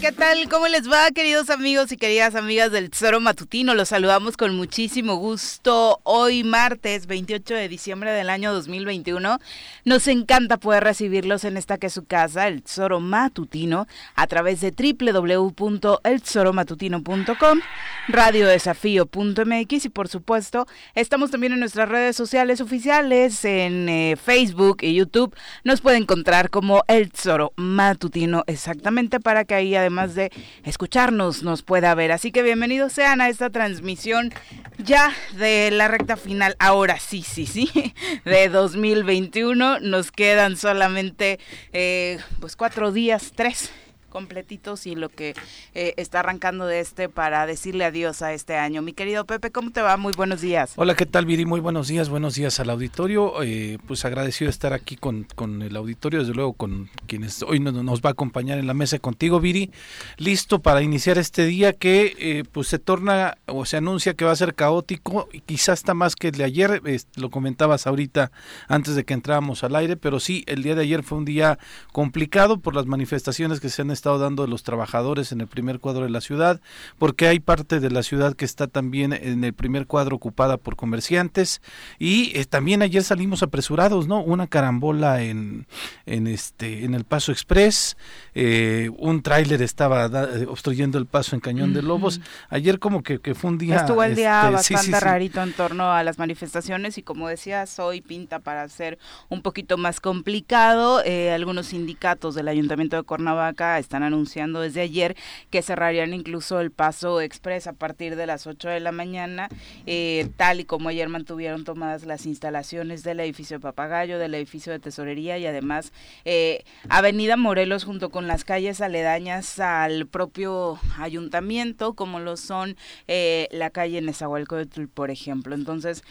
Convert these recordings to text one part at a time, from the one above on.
¿qué tal? ¿Cómo les va, queridos amigos y queridas amigas del Tesoro Matutino? Los saludamos con muchísimo gusto hoy martes 28 de diciembre del año 2021. Nos encanta poder recibirlos en esta que es su casa, el Tesoro Matutino, a través de www.eltesoromatutino.com, radiodesafío.mx y por supuesto estamos también en nuestras redes sociales oficiales, en eh, Facebook y YouTube. Nos puede encontrar como El Tesoro Matutino exactamente para que ahí además de escucharnos nos pueda ver. Así que bienvenidos sean a esta transmisión ya de la recta final, ahora sí, sí, sí, de 2021. Nos quedan solamente eh, pues cuatro días, tres completitos y lo que eh, está arrancando de este para decirle adiós a este año. Mi querido Pepe, ¿cómo te va? Muy buenos días. Hola, ¿qué tal, Viri? Muy buenos días, buenos días al auditorio. Eh, pues agradecido de estar aquí con, con, el auditorio, desde luego con quienes hoy nos, nos, va a acompañar en la mesa contigo, Viri. Listo para iniciar este día que eh, pues se torna o se anuncia que va a ser caótico y quizás está más que el de ayer, lo comentabas ahorita antes de que entráramos al aire, pero sí, el día de ayer fue un día complicado por las manifestaciones que se han estado dando los trabajadores en el primer cuadro de la ciudad, porque hay parte de la ciudad que está también en el primer cuadro ocupada por comerciantes y eh, también ayer salimos apresurados, ¿no? Una carambola en, en este en el Paso Express, eh, un tráiler estaba eh, obstruyendo el paso en Cañón de Lobos. Ayer como que, que, fue un día estuvo el día este, bastante sí, sí, rarito en torno a las manifestaciones y como decías hoy pinta para ser un poquito más complicado. algunos sindicatos del Ayuntamiento de Cuernavaca están anunciando desde ayer que cerrarían incluso el paso express a partir de las 8 de la mañana, eh, tal y como ayer mantuvieron tomadas las instalaciones del edificio de Papagayo, del edificio de Tesorería y además eh, Avenida Morelos junto con las calles aledañas al propio ayuntamiento, como lo son eh, la calle Nezahualcóyotl, por ejemplo. Entonces,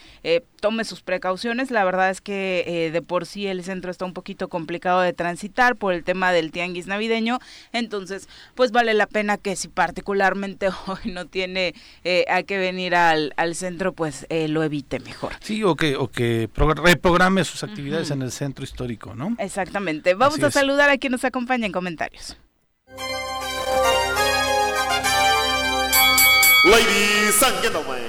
tome sus precauciones. La verdad es que de por sí el centro está un poquito complicado de transitar por el tema del tianguis navideño. Entonces, pues vale la pena que si particularmente hoy no tiene eh, a que venir al, al centro, pues eh, lo evite mejor. Sí, o que, o que reprograme sus actividades uh -huh. en el centro histórico, ¿no? Exactamente. Vamos Así a es. saludar a quien nos acompaña en comentarios. Ladies and gentlemen.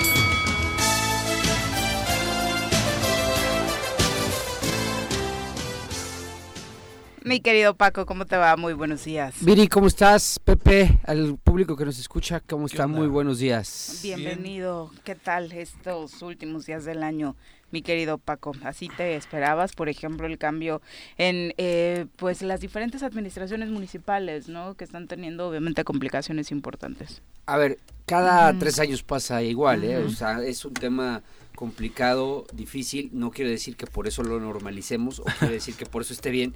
Mi querido Paco, ¿cómo te va? Muy buenos días. Viri, ¿cómo estás? Pepe, al público que nos escucha, ¿cómo está? Muy buenos días. Bienvenido. Bien. ¿Qué tal estos últimos días del año, mi querido Paco? ¿Así te esperabas, por ejemplo, el cambio en eh, pues las diferentes administraciones municipales, ¿no? Que están teniendo obviamente complicaciones importantes. A ver, cada mm. tres años pasa igual, ¿eh? Mm. O sea, es un tema complicado, difícil, no quiere decir que por eso lo normalicemos o quiere decir que por eso esté bien,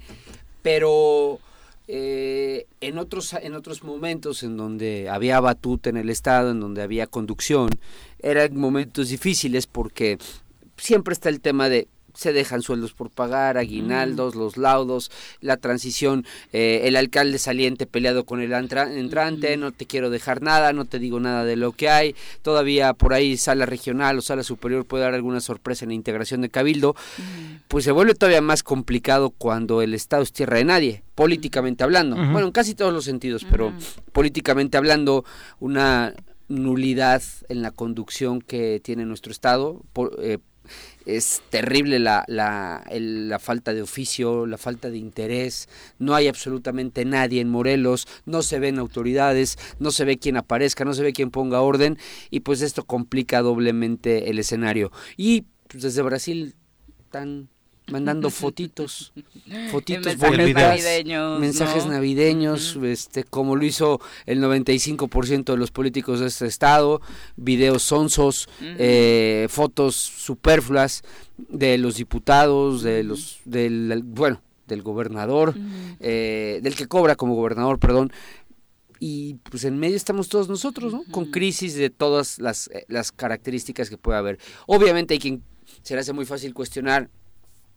pero eh, en otros en otros momentos en donde había batuta en el estado, en donde había conducción, eran momentos difíciles porque siempre está el tema de se dejan sueldos por pagar, aguinaldos, mm. los laudos, la transición, eh, el alcalde saliente peleado con el entrante, mm. no te quiero dejar nada, no te digo nada de lo que hay, todavía por ahí sala regional o sala superior puede dar alguna sorpresa en la integración de Cabildo, mm. pues se vuelve todavía más complicado cuando el Estado es tierra de nadie, políticamente hablando, uh -huh. bueno, en casi todos los sentidos, uh -huh. pero políticamente hablando, una nulidad en la conducción que tiene nuestro Estado, por, eh, es terrible la, la, el, la, falta de oficio, la falta de interés, no hay absolutamente nadie en Morelos, no se ven autoridades, no se ve quién aparezca, no se ve quién ponga orden y pues esto complica doblemente el escenario. Y pues desde Brasil están mandando fotitos, fotitos mensajes bonitas, navideños, mensajes ¿no? navideños, uh -huh. este, como lo hizo el 95% de los políticos de este estado, videos sonsos, uh -huh. eh, fotos superfluas de los diputados, de los, del, bueno, del gobernador, uh -huh. eh, del que cobra como gobernador, perdón, y pues en medio estamos todos nosotros, ¿no? Con crisis de todas las, las características que puede haber. Obviamente hay quien se le hace muy fácil cuestionar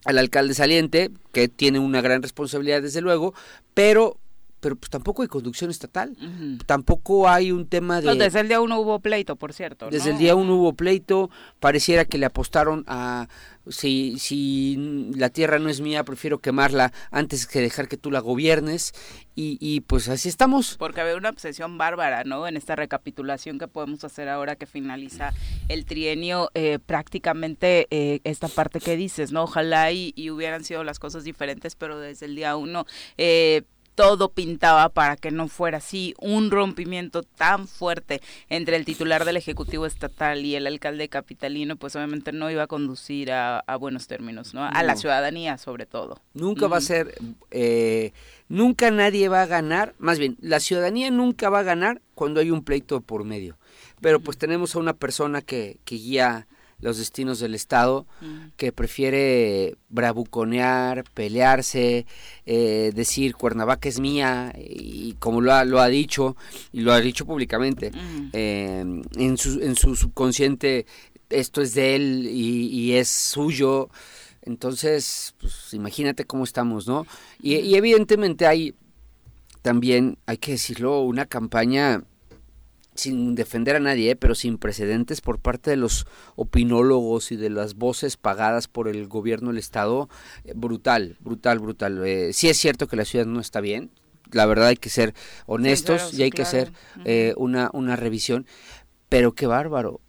al alcalde saliente, que tiene una gran responsabilidad desde luego, pero pero pues tampoco hay conducción estatal, tampoco hay un tema de... desde el día uno hubo pleito, por cierto. Desde el día uno hubo pleito, pareciera que le apostaron a si, si la tierra no es mía, prefiero quemarla antes que dejar que tú la gobiernes. Y, y pues así estamos. Porque había una obsesión bárbara, ¿no? En esta recapitulación que podemos hacer ahora que finaliza el trienio, eh, prácticamente eh, esta parte que dices, ¿no? Ojalá y, y, hubieran sido las cosas diferentes, pero desde el día uno... Eh, todo pintaba para que no fuera así, un rompimiento tan fuerte entre el titular del Ejecutivo Estatal y el alcalde capitalino, pues obviamente no iba a conducir a, buenos términos, ¿no? A la ciudadanía sobre todo. Nunca va a ser, eh, nunca nadie va a ganar, más bien, la ciudadanía nunca va a ganar cuando hay un pleito por medio. Pero pues tenemos a una persona que, que guía los destinos del Estado, que prefiere bravuconear, pelearse, eh, decir Cuernavaca es mía, y como lo ha, lo ha dicho, y lo ha dicho públicamente, eh, en, su, en su subconsciente esto es de él y, es suyo. Entonces, pues imagínate cómo estamos, ¿no? Y, y evidentemente hay también, hay que decirlo, una campaña sin defender a nadie, ¿eh? pero sin precedentes por parte de los opinólogos y de las voces pagadas por el gobierno del Estado, eh, brutal, brutal, brutal. Eh, sí es cierto que la ciudad no está bien, la verdad hay que ser honestos y hay que hacer una, una revisión, pero qué bárbaro,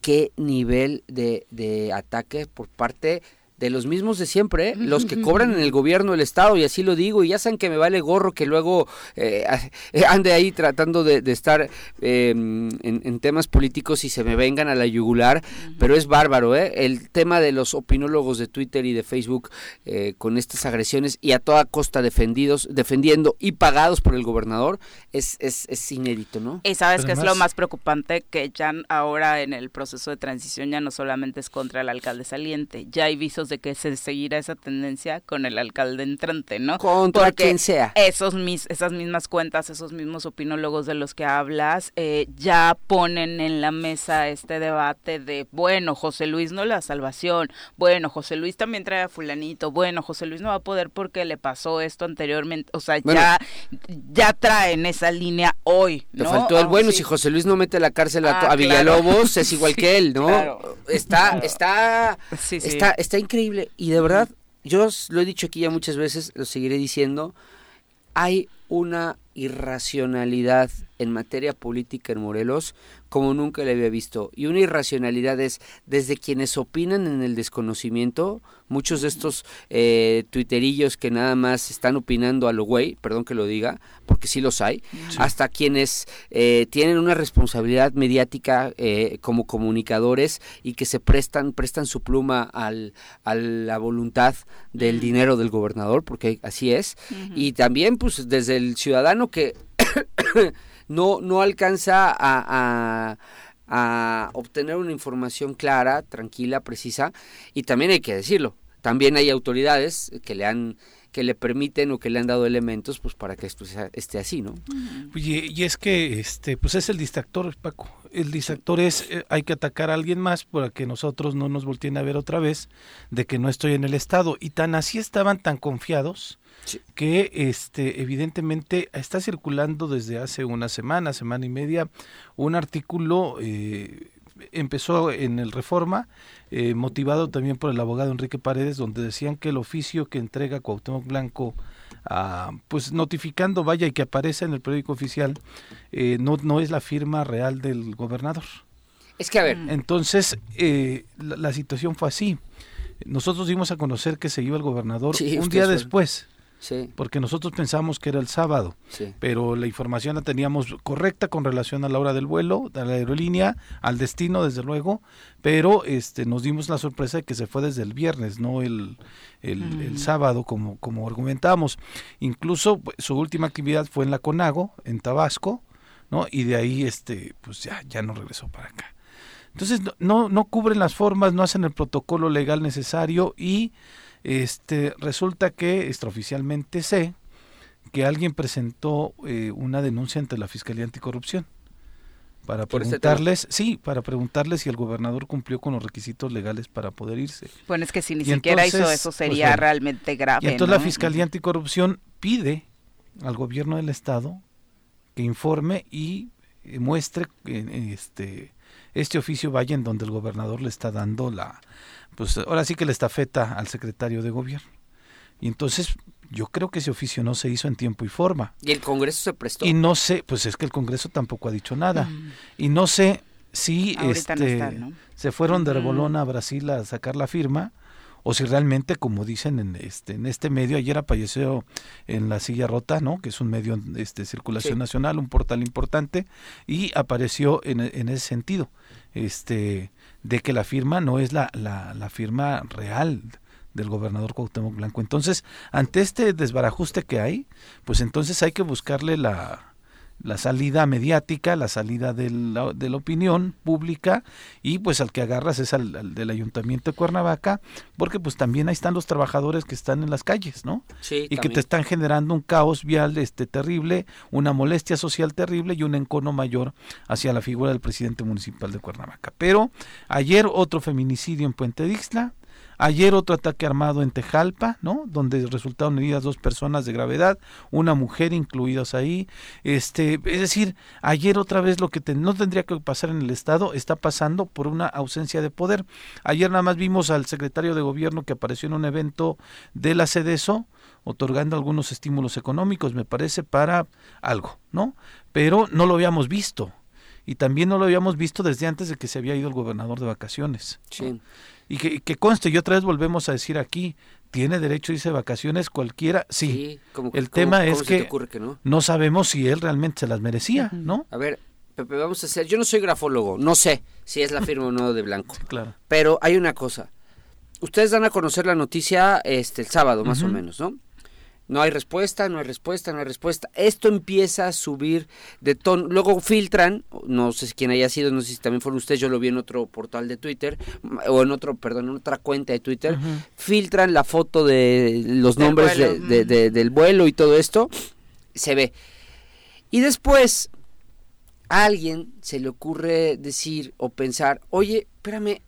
qué nivel de, de ataque por parte de los mismos de siempre, ¿eh? los que cobran en el gobierno del Estado, y así lo digo, y ya saben que me vale gorro que luego eh, ande ahí tratando de, estar em, en, temas políticos y se me vengan a la yugular, pero es bárbaro, ¿eh? El tema de los opinólogos de Twitter y de Facebook eh, con estas agresiones y a toda costa defendidos, defendiendo y pagados por el gobernador, es, es, es inédito, ¿no? Y sabes que es lo más preocupante, que ya ahora en el proceso de transición ya no solamente es contra el alcalde saliente, ya hay visos de que se seguirá esa tendencia con el alcalde entrante, ¿no? Contra quien sea. Esos mis, esas mismas cuentas, esos mismos opinólogos de los que hablas, eh, ya ponen en la mesa este debate de, bueno, José Luis no la salvación, bueno, José Luis también trae a fulanito, bueno, José Luis no va a poder porque le pasó esto anteriormente, o sea, ya, ya traen esa línea hoy, ¿no? Te faltó el bueno, si José Luis no mete la cárcel a, ah, Villalobos, es igual que él, ¿no? Está, está, está, está increíble y de verdad, yo lo he dicho aquí ya muchas veces, lo seguiré diciendo, hay una irracionalidad en materia política en Morelos como nunca le había visto. Y una irracionalidad es desde quienes opinan en el desconocimiento, muchos de estos eh, tuiterillos que nada más están opinando a lo güey, perdón que lo diga, porque sí los hay, hasta quienes eh, tienen una responsabilidad mediática eh, como comunicadores y que se prestan, prestan su pluma al, a la voluntad del dinero del gobernador, porque así es. Y también pues desde el ciudadano que no, no alcanza a, a, obtener una información clara, tranquila, precisa, y también hay que decirlo, también hay autoridades que le han que le permiten o que le han dado elementos pues para que esto esté así, ¿no? Y, es que este pues es el distractor, Paco. El distractor es eh, hay que atacar a alguien más para que nosotros no nos volteen a ver otra vez de que no estoy en el estado y tan así estaban tan confiados que este evidentemente está circulando desde hace una semana, semana y media, un artículo eh, empezó en el Reforma, eh, motivado también por el abogado Enrique Paredes, donde decían que el oficio que entrega Cuauhtémoc Blanco, ah, pues notificando, vaya, y que aparece en el periódico oficial, eh, no, no es la firma real del gobernador. Es que a ver. Entonces, la, situación fue así. Nosotros dimos a conocer que se iba el gobernador un día después porque nosotros pensamos que era el sábado, pero la información la teníamos correcta con relación a la hora del vuelo, de la aerolínea, al destino, desde luego, pero este nos dimos la sorpresa de que se fue desde el viernes, no el, el, mm. sábado, como, como argumentamos. Incluso pues, su última actividad fue en la Conago, en Tabasco, ¿no? Y de ahí, este, pues ya, ya no regresó para acá. Entonces, no, no cubren las formas, no hacen el protocolo legal necesario y este, resulta que extraoficialmente sé que alguien presentó eh, una denuncia ante la Fiscalía Anticorrupción para este preguntarles, sí, para preguntarles si el gobernador cumplió con los requisitos legales para poder irse. Bueno, es que si ni Y siquiera hizo eso pues, sería bueno. realmente grave. Y entonces la. Fiscalía Anticorrupción pide al gobierno del estado que informe y eh, muestre eh, este este oficio vaya en donde el gobernador le está dando la pues ahora sí que la estafeta al secretario de gobierno. Y entonces yo creo que ese oficio no se hizo en tiempo y forma. Y el Congreso se prestó. Y no sé, pues es que el Congreso tampoco ha dicho nada. Mm. Y no sé si Ahorita no este, están, ¿no? se fueron de rebolón a Brasil a sacar la firma o si realmente, como dicen en este en este medio, ayer apareció en la silla rota, ¿no? Que es un medio este circulación Sí. nacional, un portal importante y apareció en, en ese sentido, este de que la firma no es la, la, la firma real del gobernador Cuauhtémoc Blanco. Entonces, ante este desbarajuste que hay, pues entonces hay que buscarle la, la salida mediática, la salida de la, de la opinión pública y pues al que agarras es al, al del ayuntamiento de Cuernavaca, porque pues también ahí están los trabajadores que están en las calles, ¿no? Sí, y que te están generando un caos vial este terrible, una molestia social terrible y un encono mayor hacia la figura del presidente municipal de Cuernavaca. Pero ayer otro feminicidio en Puente Dixla, ayer otro ataque armado en Tejalpa, ¿no? Donde resultaron heridas dos personas de gravedad, una mujer incluidas ahí, este, es decir, ayer otra vez lo que te- no tendría que pasar en el estado está pasando por una ausencia de poder. Ayer nada más vimos al secretario de gobierno que apareció en un evento de la CEDESO otorgando algunos estímulos económicos, me parece, para algo, ¿no? Pero no lo habíamos visto. Y también no lo habíamos visto desde antes de que se había ido el gobernador de vacaciones. Sí. Y que, que conste, y otra vez volvemos a decir aquí, ¿tiene derecho a irse de vacaciones cualquiera? Sí. como- El ¿cómo- tema cómo es que ocurre que no? no sabemos si él realmente se las merecía, ¿no? A ver, Pepe, vamos a hacer. Yo no soy grafólogo, no sé si es la firma o no de Blanco. Claro. Pero hay una cosa. Ustedes dan a conocer la noticia este el sábado, más o menos, ¿no? No hay respuesta, no hay respuesta, no hay respuesta. Esto empieza a subir de tono. Luego filtran, no sé quién haya sido, no sé si también fueron ustedes, yo lo vi en otro portal de Twitter, o en otro, perdón, en otra cuenta de Twitter. Filtran la foto de los Del nombres de- de- de- del vuelo y todo esto. Se ve. Y después a alguien se le ocurre decir o pensar, oye, espérame,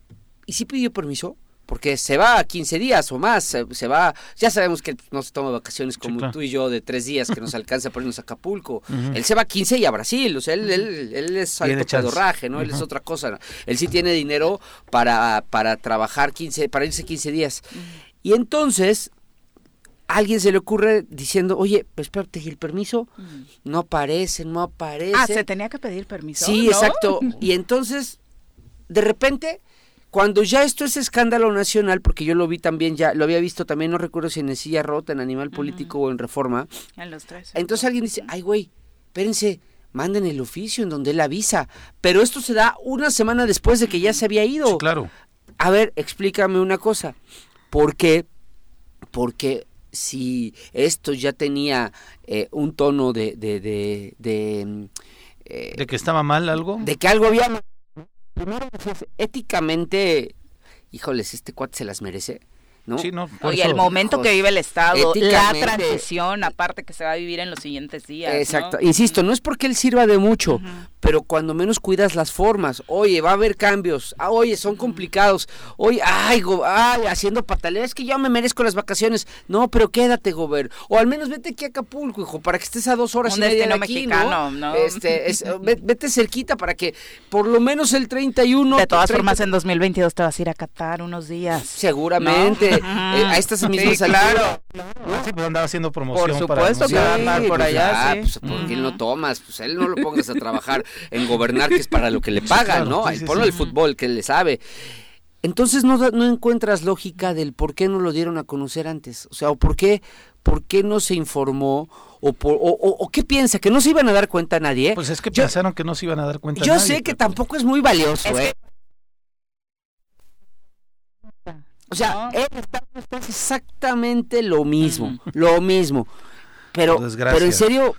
¿y si pidió permiso? Porque se va a 15 días o más, se, va, ya sabemos que no se toma vacaciones como claro. tú y yo de tres días que nos alcanza para irnos a Acapulco. Él se va a 15 y a Brasil, o sea, él, él, él es alto pedorraje, ¿no? Él es otra cosa. Él sí tiene dinero para, para trabajar 15, para irse 15 días. Y entonces, a alguien se le ocurre diciendo, oye, pues espérate, ¿y el permiso? No aparece, no aparece. Ah, se tenía que pedir permiso. Sí, ¿no? exacto. Y entonces, de repente, cuando ya esto es escándalo nacional, porque yo lo vi también, ya lo había visto también, no recuerdo si en Silla Rota, en Animal Político o en Reforma, En los tres. entonces alguien dice, ay güey, espérense, manden el oficio en donde él avisa. Pero esto se da una semana después de que ya se había ido. Sí, claro. A ver, explícame una cosa. ¿Por qué? Porque si esto ya tenía eh, un tono de... de, de, de, mm, eh, De que estaba mal algo. de que algo había... mal. Primero, pues, éticamente, híjoles, este cuate se las merece, ¿no? Sí, no, por Oye, el momento hijos, que vive el Estado, la transición, aparte que se va a vivir en los siguientes días. ¿no? Exacto. Insisto, no es porque él sirva de mucho, pero cuando menos cuidas las formas. Oye, va a haber cambios. Ah, oye, son complicados. Oye, ay, go- ay, haciendo pataleas. Es que yo me merezco las vacaciones. No, pero quédate, Gober. O al menos vete aquí a Acapulco, hijo, para que estés a dos horas Un y media de aquí, mexicano, ¿no? ¿no? Este, es- ve- vete cerquita para que por lo menos el 31... De todas 30 formas, en 2022 te vas a ir a Qatar unos días. Seguramente. ¿No? Eh, a estas mismas Sí, alturas. claro. Ah, sí, pues andaba haciendo promoción Por para supuesto que va a anunciar. andar por pues, allá, ah, sí. pues, ¿por qué Ujú. no tomas? Pues él no lo pongas a trabajar en gobernar, que es para lo que le pagan, claro, ¿no? sí, Ahí sí, ponlo sí. el fútbol, que él le sabe. Entonces no, no encuentras lógica del por qué no lo dieron a conocer antes. O sea, o por qué, por qué no se informó, o, por, o, o- o qué piensa, que no se iban a dar cuenta nadie. Pues es que Yo- pensaron que no se iban a dar cuenta. Yo nadie, sé que pero- tampoco es muy valioso, Es que- ¿eh? O sea, No. él está, está exactamente lo mismo, lo mismo. Pero, pero en serio,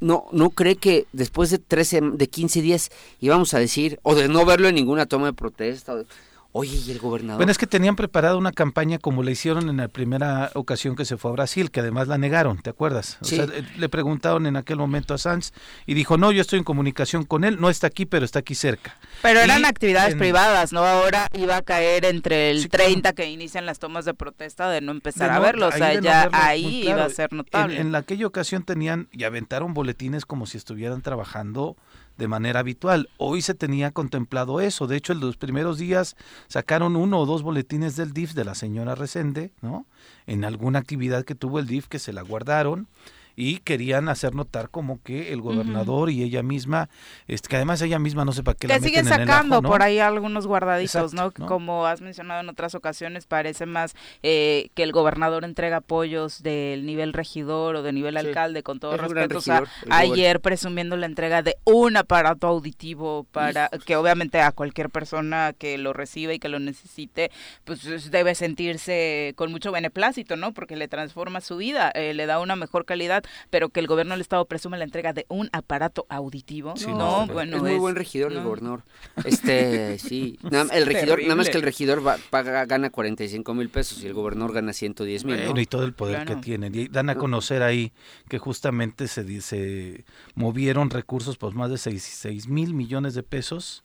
no, no cree que después de 13, de 15 días íbamos a decir, o de no verlo en ninguna toma de protesta, o de- Oye, ¿y el gobernador? Bueno, es que tenían preparada una campaña como le hicieron en la primera ocasión que se fue a Brasil, que además la negaron, ¿te acuerdas? O Sí. sea, eh, le preguntaron en aquel momento a Sanz y dijo, no, yo estoy en comunicación con él, no está aquí, pero está aquí cerca. Pero eran Y actividades en- privadas, ¿no? Ahora iba a caer entre el Sí, claro. 30 que inician las tomas de protesta de no empezar De a verlo. O sea, no ya ahí claro. iba a ser notable. en la- aquella ocasión tenían y aventaron boletines como si estuvieran trabajando de manera habitual. Hoy se tenía contemplado eso. De hecho, en los primeros días sacaron uno o dos boletines del DIF de la señora Resende, ¿no? En alguna actividad que tuvo el DIF que se la guardaron y querían hacer notar como que el gobernador y ella misma, este, que además ella misma no sé para qué la siguen meten en el sacando ajo, ¿no? por ahí algunos guardaditos, Exacto, ¿no? ¿no? Como has mencionado en otras ocasiones, parece más eh, que el gobernador entrega apoyos del nivel regidor o de nivel Sí. alcalde, con todo respeto. O sea, ayer presumiendo la entrega de un aparato auditivo para que obviamente a cualquier persona que lo reciba y que lo necesite, pues es- debe sentirse con mucho beneplácito, ¿no? Porque le transforma su vida, eh, le da una mejor calidad, pero que el gobierno del estado presume la entrega de un aparato auditivo, Sí, no, no, bueno, es muy es- buen regidor el no. gobernador. Este, sí. Nada- el regidor, nada más que el regidor va- paga, gana 45 mil pesos y el gobernador gana 110 mil. Bueno, y todo el poder Claro. que tienen. Y dan a conocer ahí que justamente se, di- se movieron recursos por más de 6 mil millones de pesos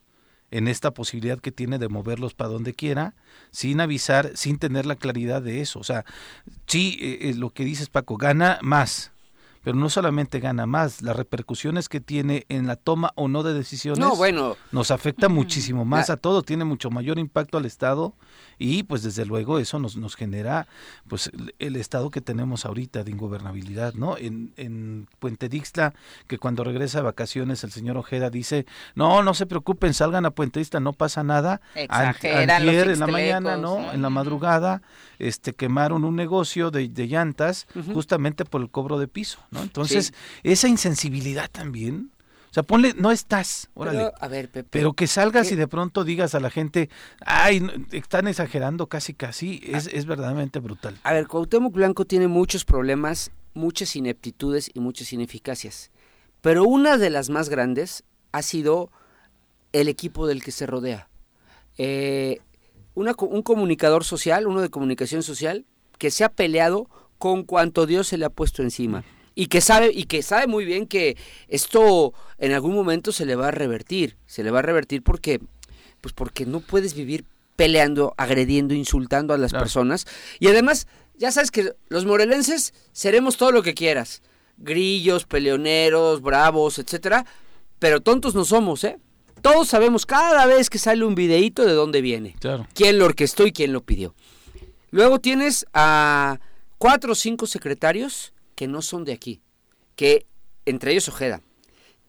en esta posibilidad que tiene de moverlos para donde quiera, sin avisar, sin tener la claridad de eso. O sea, sí, eh, eh, lo que dices Paco, gana más, pero no solamente gana más, las repercusiones que tiene en la toma o no de decisiones No, bueno, nos afecta muchísimo más a todo, tiene mucho mayor impacto al Estado y pues desde luego eso nos, nos genera pues el, estado que tenemos ahorita de ingobernabilidad, ¿no? En, en Puente Dixtla, que cuando regresa de vacaciones el señor Ojeda dice, no, no se preocupen, salgan a Puente Dixtla, no pasa nada. Exageran los antier en la mañana, ¿no? En la madrugada, este quemaron un negocio de, de llantas justamente por el cobro de piso, ¿no? Entonces, esa insensibilidad también, o sea, ponle, no estás, órale. pero, a ver, Pepe. Pero que salgas ¿Qué? y de pronto digas a la gente, ay, están exagerando casi casi, es, es verdaderamente brutal. A ver, Cuauhtémoc Blanco tiene muchos problemas, muchas ineptitudes y muchas ineficacias. Pero una de las más grandes ha sido el equipo del que se rodea. Eh, una un comunicador social, uno de comunicación social, que se ha peleado con cuanto Dios se le ha puesto encima. Y que sabe, y que sabe muy bien que esto en algún momento se le va a revertir. Se le va a revertir porque, pues porque no puedes vivir peleando, agrediendo, insultando a las personas. Y además, ya sabes que los morelenses seremos todo lo que quieras. Grillos, peleoneros, bravos, etcétera. Pero tontos no somos, ¿eh? Todos sabemos cada vez que sale un videíto de dónde viene. Claro. Quién lo orquestó y quién lo pidió. Luego tienes a cuatro o cinco secretarios que no son de aquí. Que, entre ellos Ojeda,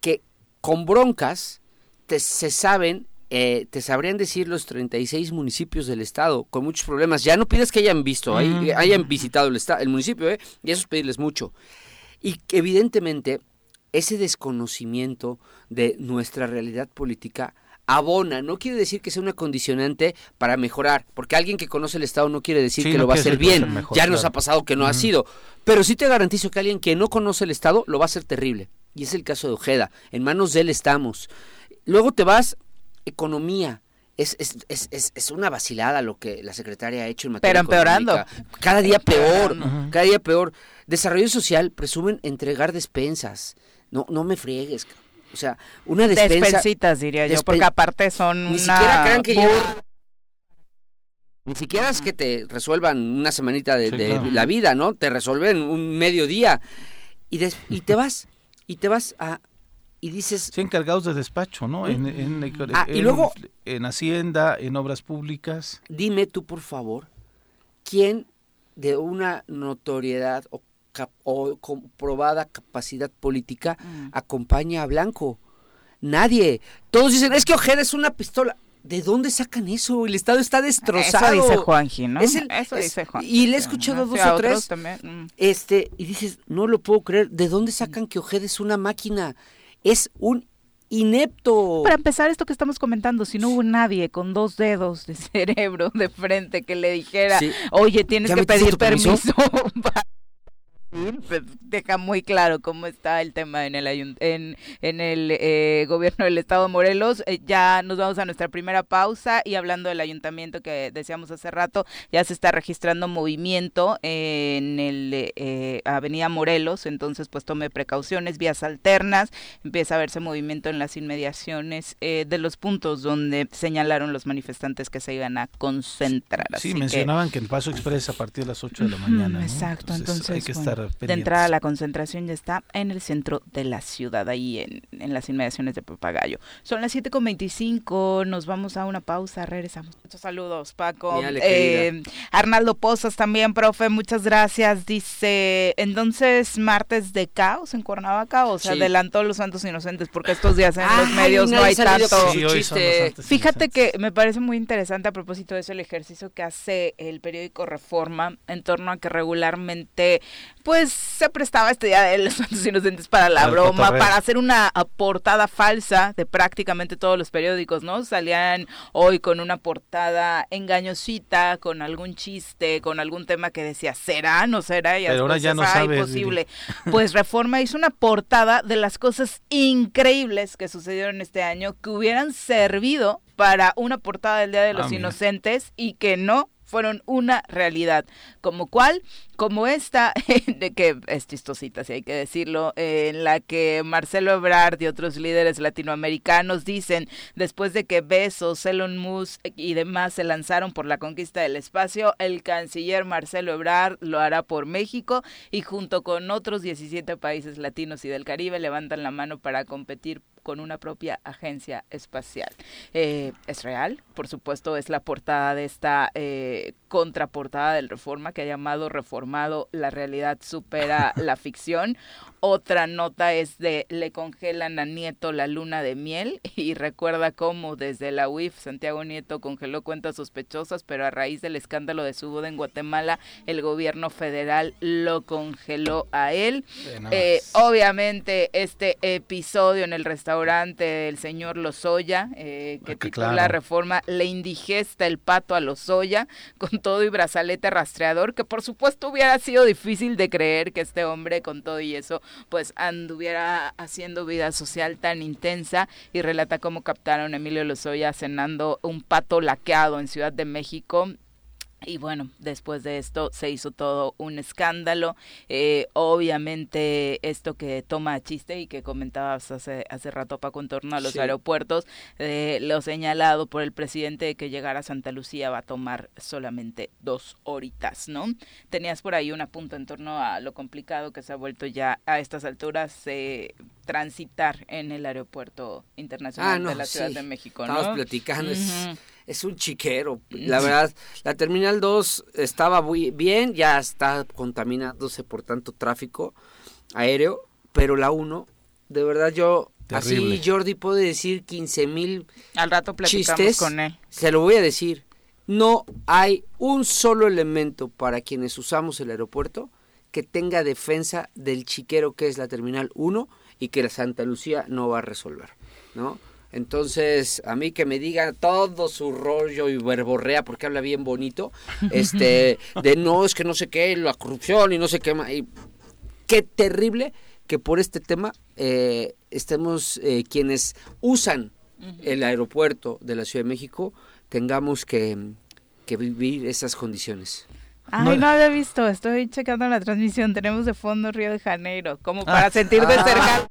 que con broncas te, se saben, eh, te sabrían decir los 36 municipios del estado con muchos problemas. Ya no pides que hayan visto, ahí- Mm. hayan visitado el, el municipio, ¿eh? y eso es pedirles mucho. Y que evidentemente ese desconocimiento de nuestra realidad política abona, no quiere decir que sea una condicionante para mejorar, porque alguien que conoce el Estado no quiere decir Sí, que no lo va a hacer bien. mejor, ya nos claro. ha pasado que no ha sido, pero sí te garantizo que alguien que no conoce el Estado lo va a hacer terrible. Y es el caso de Ojeda. En manos de él estamos. Luego te vas, economía. Es, es, es, es, es una vacilada lo que la secretaria ha hecho en materia Pero empeorando. económica. Cada día peor, cada día peor. Desarrollo social, presumen entregar despensas. No, no me friegues. O sea, una despensa... Despensitas, diría yo, porque aparte son Ni una... siquiera crean que ya- Ni siquiera es que te resuelvan una semanita de, Sí, de claro. la vida, ¿no? Te resuelven un mediodía. Y, des- y te vas. Y te vas a... Y dices... Sí, encargados de despacho, ¿no? En, en- Ah, y en- luego- en Hacienda, en obras públicas. Dime tú, por favor, quién de una notoriedad o, cap- o comprobada capacidad política Mm. acompaña a Blanco. Nadie. Todos dicen, es que Ojeda es una pistola. ¿De dónde sacan eso? El Estado está destrozado. Eso dice Juanji, ¿no? Es el- Eso es- dice Juanji. y le he escuchado dos o tres. mm. Este, y dices, no lo puedo creer. ¿De dónde sacan que Ojeda es una máquina? Es un inepto. Para empezar, esto que estamos comentando, si no hubo nadie con dos dedos de cerebro de frente que le dijera, Sí. oye, tienes ¿Ya que pedir permiso? permiso. para-". Pues, deja muy claro cómo está el tema en el en, en el eh, gobierno del estado de Morelos. Eh, ya nos vamos a nuestra primera pausa y hablando del ayuntamiento que decíamos hace rato, ya se está registrando movimiento en el eh, Avenida Morelos, entonces pues tome precauciones, vías alternas, empieza a verse movimiento en las inmediaciones de los puntos donde señalaron los manifestantes que se iban a concentrar. Sí, mencionaban que, el Paso Express a partir de las 8 de la mañana. Exacto, entonces, hay que estar de entrada la concentración ya está en el centro de la ciudad, ahí en, en las inmediaciones de Papagayo. Son las 7.25, nos vamos a una pausa, regresamos. Muchos saludos, Paco. Eh, Arnaldo Pozas también, profe, muchas gracias. Dice, entonces, martes de caos en Cuernavaca o se adelantó los Santos Inocentes porque estos días en los medios no hay tanto. Fíjate que me parece muy interesante a propósito de eso el ejercicio que hace el periódico Reforma en torno a que regularmente pues se prestaba este día de los Santos Inocentes para la broma, para hacer una portada falsa de prácticamente todos los periódicos, ¿no? Salían hoy con una portada engañosita, con algún chiste, con algún tema que decía, ¿será? ¿No será? Y Pero ahora ya no posible. Pues Reforma hizo una portada de las cosas increíbles que sucedieron este año que hubieran servido para una portada del Día de los ah, Inocentes y que no fueron una realidad. Como cuál, como esta, de que es chistosita, si hay que decirlo, en la que Marcelo Ebrard y otros líderes latinoamericanos dicen, después de que Besos, Elon Musk y demás se lanzaron por la conquista del espacio, el canciller Marcelo Ebrard lo hará por México y junto con otros 17 países latinos y del Caribe levantan la mano para competir con una propia agencia espacial. Eh, es real, por supuesto, es la portada de esta eh, contraportada del Reforma que ha llamado La realidad supera la ficción. Otra nota es de le congelan a Nieto la luna de miel y recuerda cómo desde la UIF Santiago Nieto congeló cuentas sospechosas, pero a raíz del escándalo de su boda en Guatemala, el gobierno federal lo congeló a él. Eh, obviamente este episodio en el restaurante del señor Lozoya, eh, que ah, la reforma, le indigesta el pato a Lozoya con todo y brazalete rastreador, que por supuesto hubiera sido difícil de creer que este hombre con todo y eso pues anduviera haciendo vida social tan intensa. Y relata cómo captaron a Emilio Lozoya cenando un pato laqueado en Ciudad de México y bueno, después de esto se hizo todo un escándalo. Eh, obviamente esto que toma chiste y que comentabas hace, hace rato Paco en torno a los aeropuertos, eh, lo señalado por el presidente de que llegar a Santa Lucía va a tomar solamente dos horitas, ¿no? Tenías por ahí un apunto en torno a lo complicado que se ha vuelto ya a estas alturas eh, transitar en el aeropuerto internacional ah, de la Ciudad de México, ¿no? Estamos platicando, es un chiquero. La verdad, la Terminal 2 estaba muy bien, ya está contaminándose por tanto tráfico aéreo, pero la 1, de verdad yo, así Jordi puede decir 15 mil Al rato chistes, con él. Se lo voy a decir. No hay un solo elemento para quienes usamos el aeropuerto que tenga defensa del chiquero que es la Terminal 1 y que la Santa Lucía no va a resolver, ¿no? Entonces, a mí que me diga todo su rollo y verborrea, porque habla bien bonito, este, de no, es que no sé qué, la corrupción y no sé qué más. Y qué terrible que por este tema eh, estemos eh, quienes usan el aeropuerto de la Ciudad de México, tengamos que, vivir esas condiciones. Ay, no, había visto, estoy checando la transmisión, tenemos de fondo Río de Janeiro, como para ah. sentir de cerca.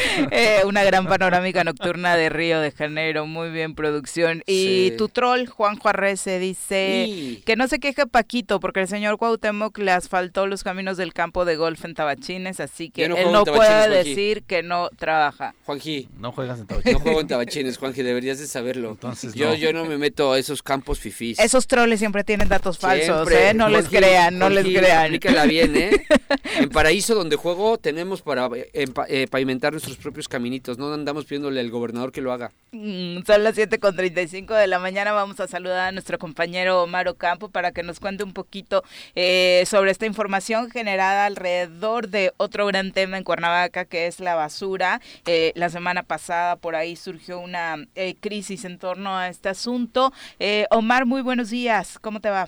Eh, una gran panorámica nocturna de Río de Janeiro, muy bien producción. Y tu troll, Juan Arrece, dice que no se queje Paquito porque el señor Cuauhtémoc le asfaltó los caminos del campo de golf en Tabachines, así que él no puede decir que no trabaja. Juanji, no juegas en Tabachines. No juego en Tabachines, Juanji, deberías de saberlo. Entonces, yo, no. yo no me meto a esos campos fifís. Esos trolls siempre tienen datos falsos, ¿eh? No les crean, no les crean. Aplícala bien, ¿eh? en Paraíso, donde juego, tenemos para eh, pavimentar nuestros propios caminitos no andamos pidiéndole al gobernador que lo haga. Mm, son las 7 con 35 de la mañana. Vamos a saludar a nuestro compañero Omar Ocampo para que nos cuente un poquito eh, sobre esta información generada alrededor de otro gran tema en Cuernavaca que es la basura. Eh, la semana pasada por ahí surgió una eh, crisis en torno a este asunto. Omar, muy buenos días. ¿Cómo te va?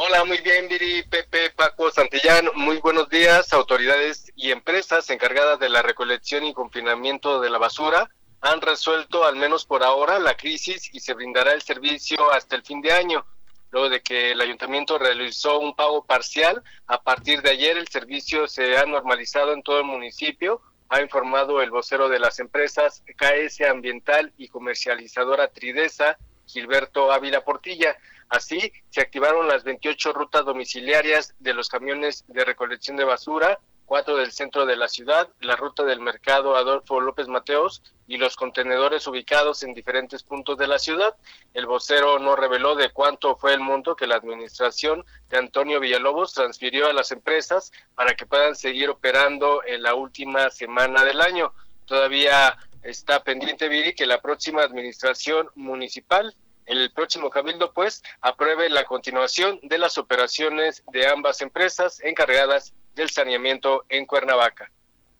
Hola, muy bien, Viri, Pepe, Paco, Santillán. Muy buenos días. Autoridades y empresas encargadas de la recolección y confinamiento de la basura han resuelto, al menos por ahora, la crisis y se brindará el servicio hasta el fin de año. Luego de que el ayuntamiento realizó un pago parcial, a partir de ayer el servicio se ha normalizado en todo el municipio, ha informado el vocero de las empresas KS Ambiental y Comercializadora Tridesa, Gilberto Ávila Portilla. Así, se activaron las 28 rutas domiciliarias de los camiones de recolección de basura, cuatro del centro de la ciudad, la ruta del mercado Adolfo López Mateos y los contenedores ubicados en diferentes puntos de la ciudad. El vocero no reveló de cuánto fue el monto que la administración de Antonio Villalobos transfirió a las empresas para que puedan seguir operando en la última semana del año. Todavía está pendiente, Viri, que la próxima administración municipal el próximo cabildo pues apruebe la continuación de las operaciones de ambas empresas encargadas del saneamiento en Cuernavaca.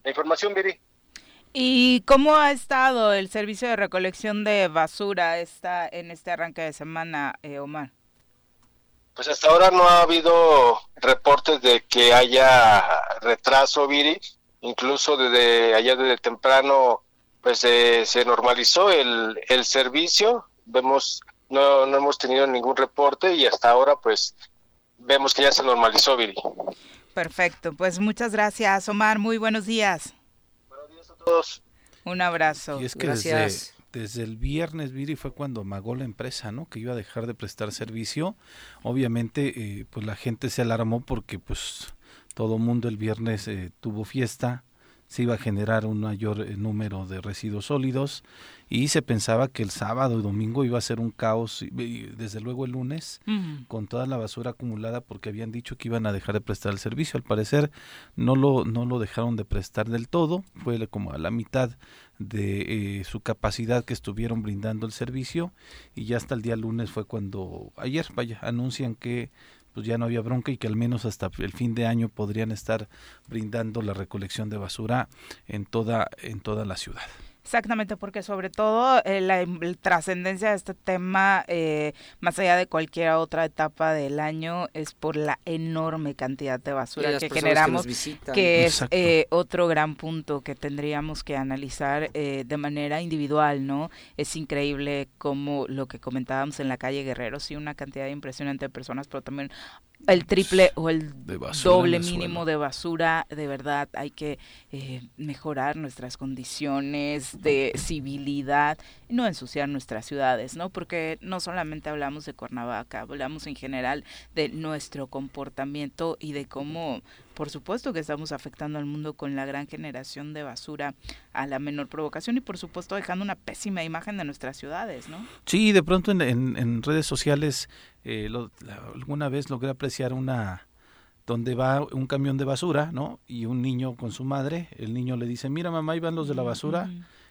La información, Viri. ¿Y cómo ha estado el servicio de recolección de basura esta, en este arranque de semana, eh, Omar? Pues hasta ahora no ha habido reportes de que haya retraso, Viri. Incluso desde allá desde temprano, pues eh, se normalizó el, el servicio. Vemos no, no hemos tenido ningún reporte y hasta ahora pues vemos que ya se normalizó, Viri. Perfecto, pues muchas gracias, Omar. Muy buenos días. Buenos días a todos. Un abrazo. Y es que Gracias. Desde, el viernes, Viri, fue cuando amagó la empresa, ¿no? Que iba a dejar de prestar servicio. Obviamente, eh, pues la gente se alarmó porque, pues, todo mundo el viernes eh, tuvo fiesta, se iba a generar un mayor eh, número de residuos sólidos y se pensaba que el sábado y domingo iba a ser un caos, y desde luego el lunes, con toda la basura acumulada porque habían dicho que iban a dejar de prestar el servicio. Al parecer no lo, no lo dejaron de prestar del todo, fue como a la mitad de eh, su capacidad que estuvieron brindando el servicio y ya hasta el día lunes fue cuando ayer, vaya, anuncian que pues ya no había bronca y que al menos hasta el fin de año podrían estar brindando la recolección de basura en toda en toda la ciudad. Exactamente, porque sobre todo eh, la, trascendencia de este tema, eh, más allá de cualquier otra etapa del año, es por la enorme cantidad de basura que generamos, que, es eh, otro gran punto que tendríamos que analizar de manera individual, ¿no? Es increíble como lo que comentábamos en la calle Guerrero, sí, una cantidad impresionante de personas, pero también el triple o el doble mínimo de basura, de verdad hay que eh, mejorar nuestras condiciones de civilidad, no ensuciar nuestras ciudades, ¿no? Porque no solamente hablamos de Cuernavaca, hablamos en general de nuestro comportamiento y de cómo por supuesto que estamos afectando al mundo con la gran generación de basura a la menor provocación y por supuesto dejando una pésima imagen de nuestras ciudades, ¿no? Sí, de pronto en, en, redes sociales eh, alguna vez logré apreciar una donde va un camión de basura, ¿no? Y un niño con su madre, el niño le dice, mira mamá, ahí van los de la basura.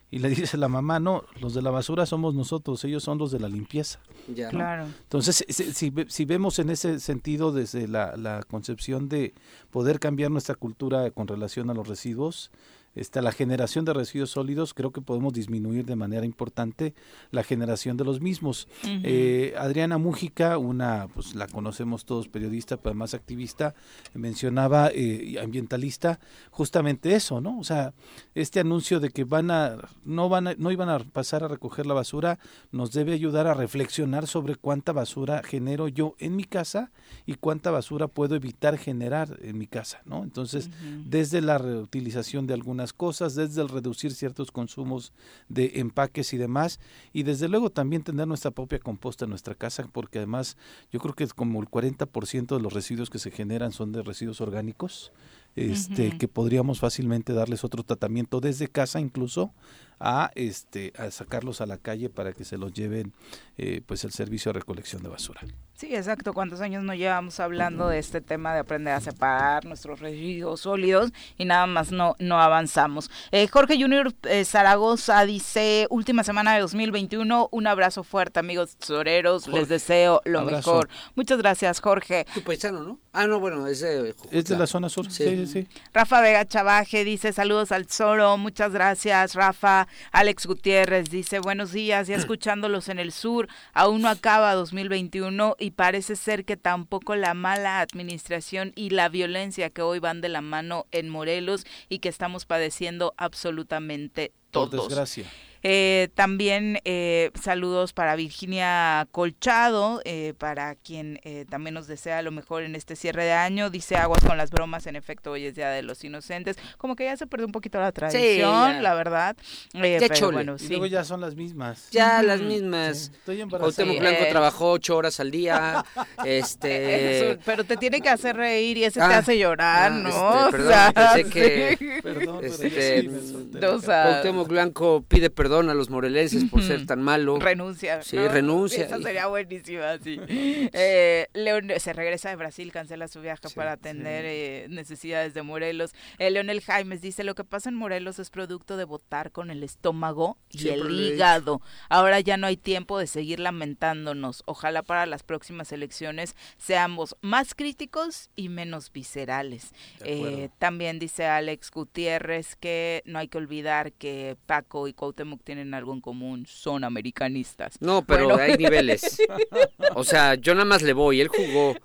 Y le dice la mamá, no, los de la basura somos nosotros, ellos son los de la limpieza. Ya. Claro. Entonces, si, si, vemos en ese sentido desde la, la concepción de poder cambiar nuestra cultura con relación a los residuos, está la generación de residuos sólidos, creo que podemos disminuir de manera importante la generación de los mismos. Eh, Adriana Mújica, una, pues la conocemos todos, periodista, pero además activista, mencionaba, eh, ambientalista, justamente eso, ¿no? O sea, este anuncio de que van a, no van a, no iban a pasar a recoger la basura, nos debe ayudar a reflexionar sobre cuánta basura genero yo en mi casa y cuánta basura puedo evitar generar en mi casa, ¿no? Entonces, desde la reutilización de algunas cosas, desde el reducir ciertos consumos de empaques y demás, y desde luego también tener nuestra propia composta en nuestra casa, porque además yo creo que como el 40% de los residuos que se generan son de residuos orgánicos. este, que podríamos fácilmente darles otro tratamiento desde casa incluso a este a sacarlos a la calle para que se los lleven eh, pues el servicio de recolección de basura. Sí, exacto. ¿Cuántos años no llevamos hablando de este tema de aprender a separar nuestros residuos sólidos y nada más no, no avanzamos? Eh, Jorge Junior eh, Zaragoza dice, última semana de 2021, un abrazo fuerte amigos tesoreros, les deseo lo mejor. Muchas gracias Jorge. Tu paisano, ¿no? Ah, no, bueno, es de, es de la zona sur, sí. sí, sí. Rafa Vega Chavaje dice, saludos al Zoro, muchas gracias Rafa. Alex Gutiérrez dice, buenos días, ya escuchándolos en el sur, aún no acaba 2021 y parece ser que tampoco la mala administración y la violencia que hoy van de la mano en Morelos y que estamos padeciendo absolutamente todos. Por desgracia. Eh, también eh, saludos para Virginia Colchado, eh, para quien eh, también nos desea lo mejor en este cierre de año. Dice aguas con las bromas, en efecto, hoy es Día de los Inocentes. Como que ya se perdió un poquito la tradición, la verdad. Eh, ya pero bueno, Y sí. luego ya son las mismas. Ya las mismas. Sí, Estoy embarazada. Cuauhtémoc Sí, Blanco eh. trabajó ocho horas al día. este. Eso, pero te tiene que hacer reír y ese te Ah, hace llorar, ah, ¿no? este, O perdón, sea, pensé que- sí. Perdón, pero Este, yo sí me solté la o sea, Cuauhtémoc Blanco pide perdón a los morelenses por ser tan malo. Renuncia. Sí, ¿no? renuncia. Esa sería buenísima, sí. Eh, Leon se regresa de Brasil, cancela su viaje Sí, para atender eh, necesidades de Morelos. Eh, Leonel Jaimes dice, lo que pasa en Morelos es producto de votar con el estómago y Siempre el hígado. Ahora ya no hay tiempo de seguir lamentándonos. Ojalá para las próximas elecciones seamos más críticos y menos viscerales. Eh, también dice Alex Gutiérrez que no hay que olvidar que Paco y Cuauhtémoc tienen algo en común, son americanistas. No, pero Bueno. hay niveles. O sea, yo nada más le voy, él jugó.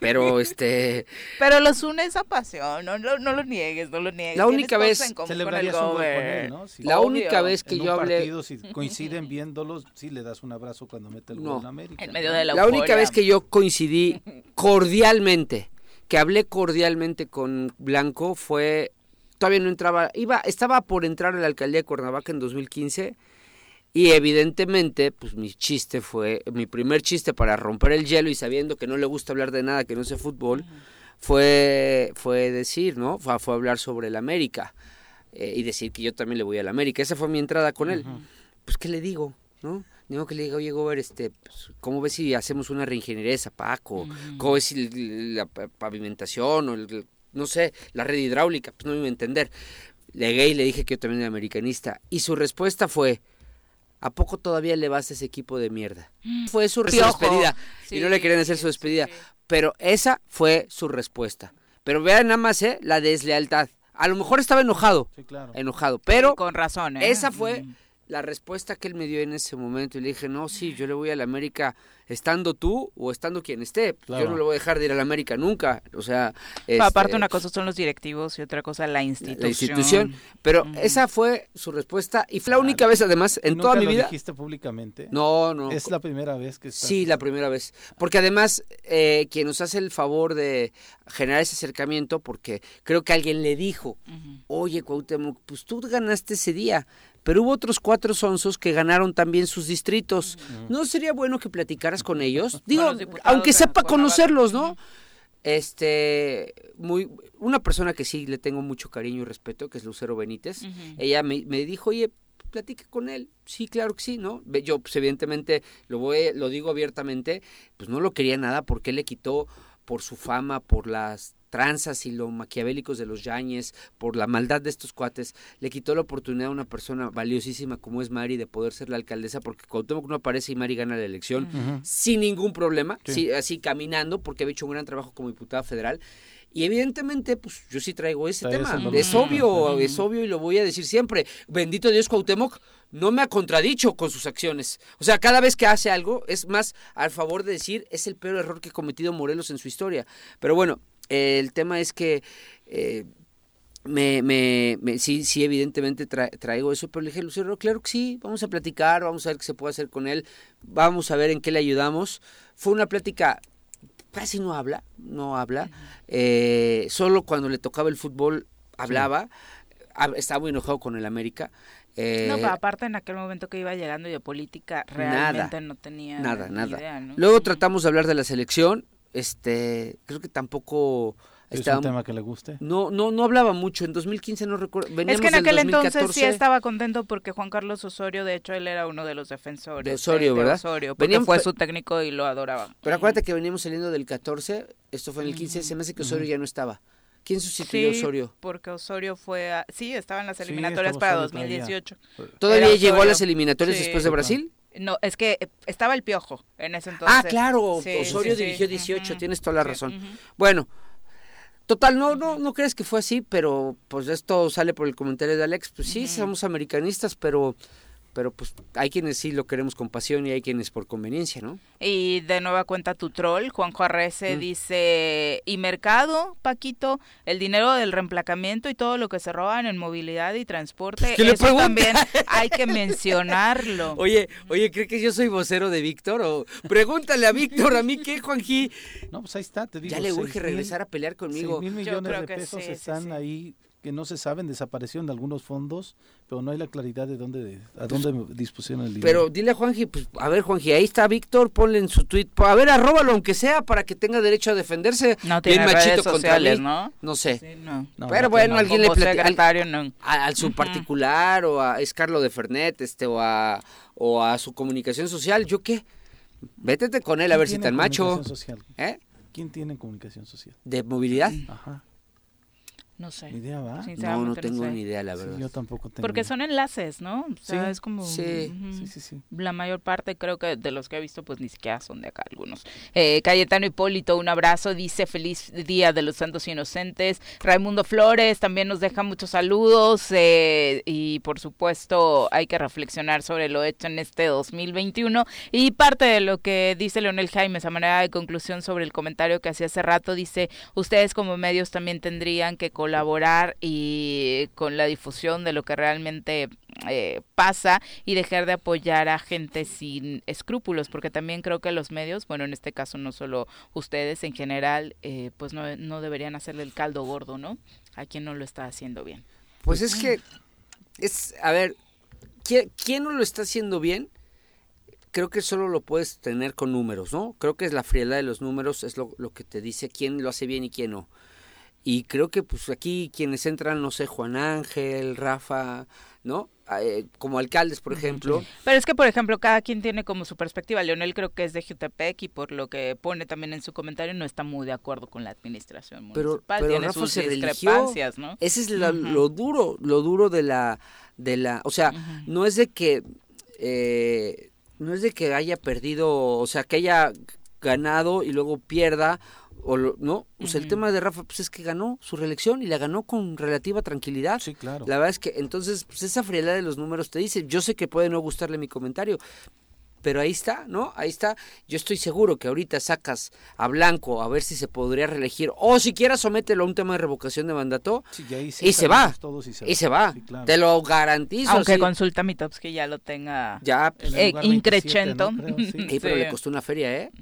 Pero este. Pero los une esa pasión, no, lo- no lo niegues, no lo niegues. La única vez común con el Celebrarías un gol con él, ¿no? Si La única vez que en un yo hablé. partido, si coinciden viéndolos, sí le das un abrazo cuando mete el gol No. en América. En medio de la La única vez que yo coincidí cordialmente, que hablé cordialmente con Blanco fue todavía no entraba, iba estaba por entrar a la alcaldía de Cuernavaca en 2015 y evidentemente, pues mi chiste fue mi primer chiste para romper el hielo y sabiendo que no le gusta hablar de nada que no sea fútbol, fue fue decir, ¿no? Fue, fue hablar sobre el América eh, y decir que yo también le voy al América. Esa fue mi entrada con él. Pues qué le digo, ¿no? Digo que le digo, oye, Gober, este, pues, ¿cómo ves si hacemos una reingeniería de Zapaco? ¿Cómo ves si la pa- pavimentación o, el- no sé, la red hidráulica? Pues no me iba a entender. Legué y le dije que yo también era americanista. Y su respuesta fue, ¿a poco todavía le vas a ese equipo de mierda? Fue su, su Piojo. despedida. y no le querían hacer su Sí, despedida. sí, sí. Pero esa fue su respuesta. Pero vean nada más, ¿eh? La deslealtad. A lo mejor estaba enojado, Sí, claro. enojado, pero con razón, ¿eh? esa fue Mm. La respuesta que él me dio en ese momento. Y le dije, no, sí, yo le voy a la América estando tú o estando quien esté. Claro. Yo no le voy a dejar de ir a la América nunca. O sea, Pero Aparte este, una cosa son los directivos y otra cosa la institución. la institución. Pero esa fue su respuesta y fue la única vez, además, en ¿Nunca toda mi lo vida. dijiste públicamente? No, no. Es la primera vez que estás... Sí, la primera vez. Porque además, eh, quien nos hace el favor de generar ese acercamiento, porque creo que alguien le dijo, oye, Cuauhtémoc, pues tú ganaste ese día, pero hubo otros cuatro sonsos que ganaron también sus distritos. ¿No sería bueno que platicaras con ellos? Digo, aunque sepa conocerlos, ¿no? Este, muy, una persona que sí le tengo mucho cariño y respeto, que es Lucero Benítez, ella me, me dijo, oye, platica con él. Sí, claro que sí, ¿no? Yo, pues evidentemente, lo, voy, lo digo abiertamente, pues no lo quería nada porque él le quitó por su fama, por las tranzas y lo maquiavélicos de los Yañez, por la maldad de estos cuates, le quitó la oportunidad a una persona valiosísima como es Mari de poder ser la alcaldesa, porque Cuauhtémoc no aparece y Mari gana la elección sin ningún problema, Sí. sí, así caminando, porque había hecho un gran trabajo como diputada federal. Y evidentemente, pues yo sí traigo ese tema. Es obvio, es obvio y lo voy a decir siempre. Bendito Dios, Cuauhtémoc no me ha contradicho con sus acciones. O sea, cada vez que hace algo es más al favor de decir es el peor error que ha cometido Morelos en su historia. Pero bueno, el tema es que eh, me, me, me- sí, sí, evidentemente tra- traigo eso, pero le dije, Lucero, claro que sí, vamos a platicar, vamos a ver qué se puede hacer con él, vamos a ver en qué le ayudamos. Fue una plática, casi no habla, no habla, eh, solo cuando le tocaba el fútbol hablaba, hab- estaba muy enojado con el América. eh, No, pero aparte en aquel momento que iba llegando y de política realmente no tenía nada, nada. idea, ¿no? Luego tratamos de hablar de la selección, este, creo que tampoco ¿Es un tema que le guste? No, no, no hablaba mucho. En 2015 no recuerdo. Es que en aquel entonces sí estaba contento porque Juan Carlos Osorio, de hecho, él era uno de los defensores. De Osorio, ¿verdad? Osorio, porque fue su técnico y lo adoraba. Pero acuérdate que veníamos saliendo del 14, esto fue en el 15, se me hace que Osorio ya no estaba. ¿Quién sustituyó a Osorio? porque Osorio fue a, sí, estaba en las eliminatorias para 2018. ¿Todavía llegó a las eliminatorias después de Brasil? No, es que eh, estaba el piojo en ese entonces. Ah, claro, Osorio dirigió 18, tienes toda la razón. Bueno, total, no, no, no crees que fue así, pero pues esto sale por el comentario de Alex. Pues sí, somos americanistas, pero pero pues hay quienes sí lo queremos con pasión y hay quienes por conveniencia, ¿no? Y de nueva cuenta tu troll, Juanjo Arrece mm. dice, y mercado, Paquito, el dinero del reemplacamiento y todo lo que se roban en movilidad y transporte, eso también hay que mencionarlo. Oye, oye, ¿cree que yo soy vocero de Víctor? O pregúntale a Víctor, ¿a mí qué, Juanji? No, pues ahí está, te digo. Ya le urge regresar a pelear conmigo. mil millones de pesos están ahí que no se saben, desaparecieron de algunos fondos, pero no hay la claridad de dónde, a dónde dispusieron el dinero. Pero dile a Juanji, pues, a ver Juanji, ahí está Víctor, ponle en su tweet, a ver, arróbalo aunque sea para que tenga derecho a defenderse. No tiene redes sociales, ¿no? No sé. no. pero bueno, alguien le platica al, al, su particular o a Escarlo de Fernet, este, o a, o a su comunicación social, ¿yo qué? Vétete con él a ver si en macho. Social? ¿Eh? ¿Quién tiene comunicación social? ¿De movilidad? Ajá. No sé. ¿Ni idea va? No, no tengo ni idea, la verdad. yo tampoco tengo. Porque son enlaces, ¿no? O sea, es como... Sí. sí, sí, La mayor parte, creo que de los que he visto, pues ni siquiera son de acá algunos. Eh, Cayetano Hipólito, un abrazo. Dice feliz día de los santos inocentes. Raimundo Flores también nos deja muchos saludos. Eh, y por supuesto, hay que reflexionar sobre lo hecho en este 2021. Y parte de lo que dice Leonel Jaimes a manera de conclusión sobre el comentario que hacía hace rato, dice, ustedes como medios también tendrían que colaborar y con la difusión de lo que realmente eh, pasa y dejar de apoyar a gente sin escrúpulos, porque también creo que los medios, bueno, en este caso no solo ustedes, en general, eh, pues no, no deberían hacerle el caldo gordo, ¿no? A quien no lo está haciendo bien. Pues es que, es, a ver, ¿quién, quién no lo está haciendo bien? creo que solo lo puedes tener con números, ¿no? Creo que es la frialdad de los números, es lo, lo, que te dice quién lo hace bien y quién no. Y creo que pues aquí quienes entran, no sé, Juan Ángel, Rafa, ¿no? Ah, eh, como alcaldes, por ejemplo. Pero es que, por ejemplo, cada quien tiene como su perspectiva. Leonel creo que es de Jutepec y por lo que pone también en su comentario no está muy de acuerdo con la administración municipal. Pero, pero Rafa se discrepancias, ¿no? Ese es lo duro, lo duro de la, de la, o sea, no es de que, eh, no es de que haya perdido, o sea, que haya ganado y luego pierda o no, pues el tema de Rafa pues es que ganó su reelección y la ganó con relativa tranquilidad. Sí, claro. La verdad es que entonces pues esa frialdad de los números te dice, yo sé que puede no gustarle mi comentario, pero ahí está, ¿no? Ahí está. Yo estoy seguro que ahorita sacas a Blanco a ver si se podría reelegir o siquiera somételo a un tema de revocación de mandato y, se va. y se va. Te lo garantizo. Aunque consulta mi tops que ya lo tenga ya eh, increchento. sí. pero le costó una feria, ¿eh?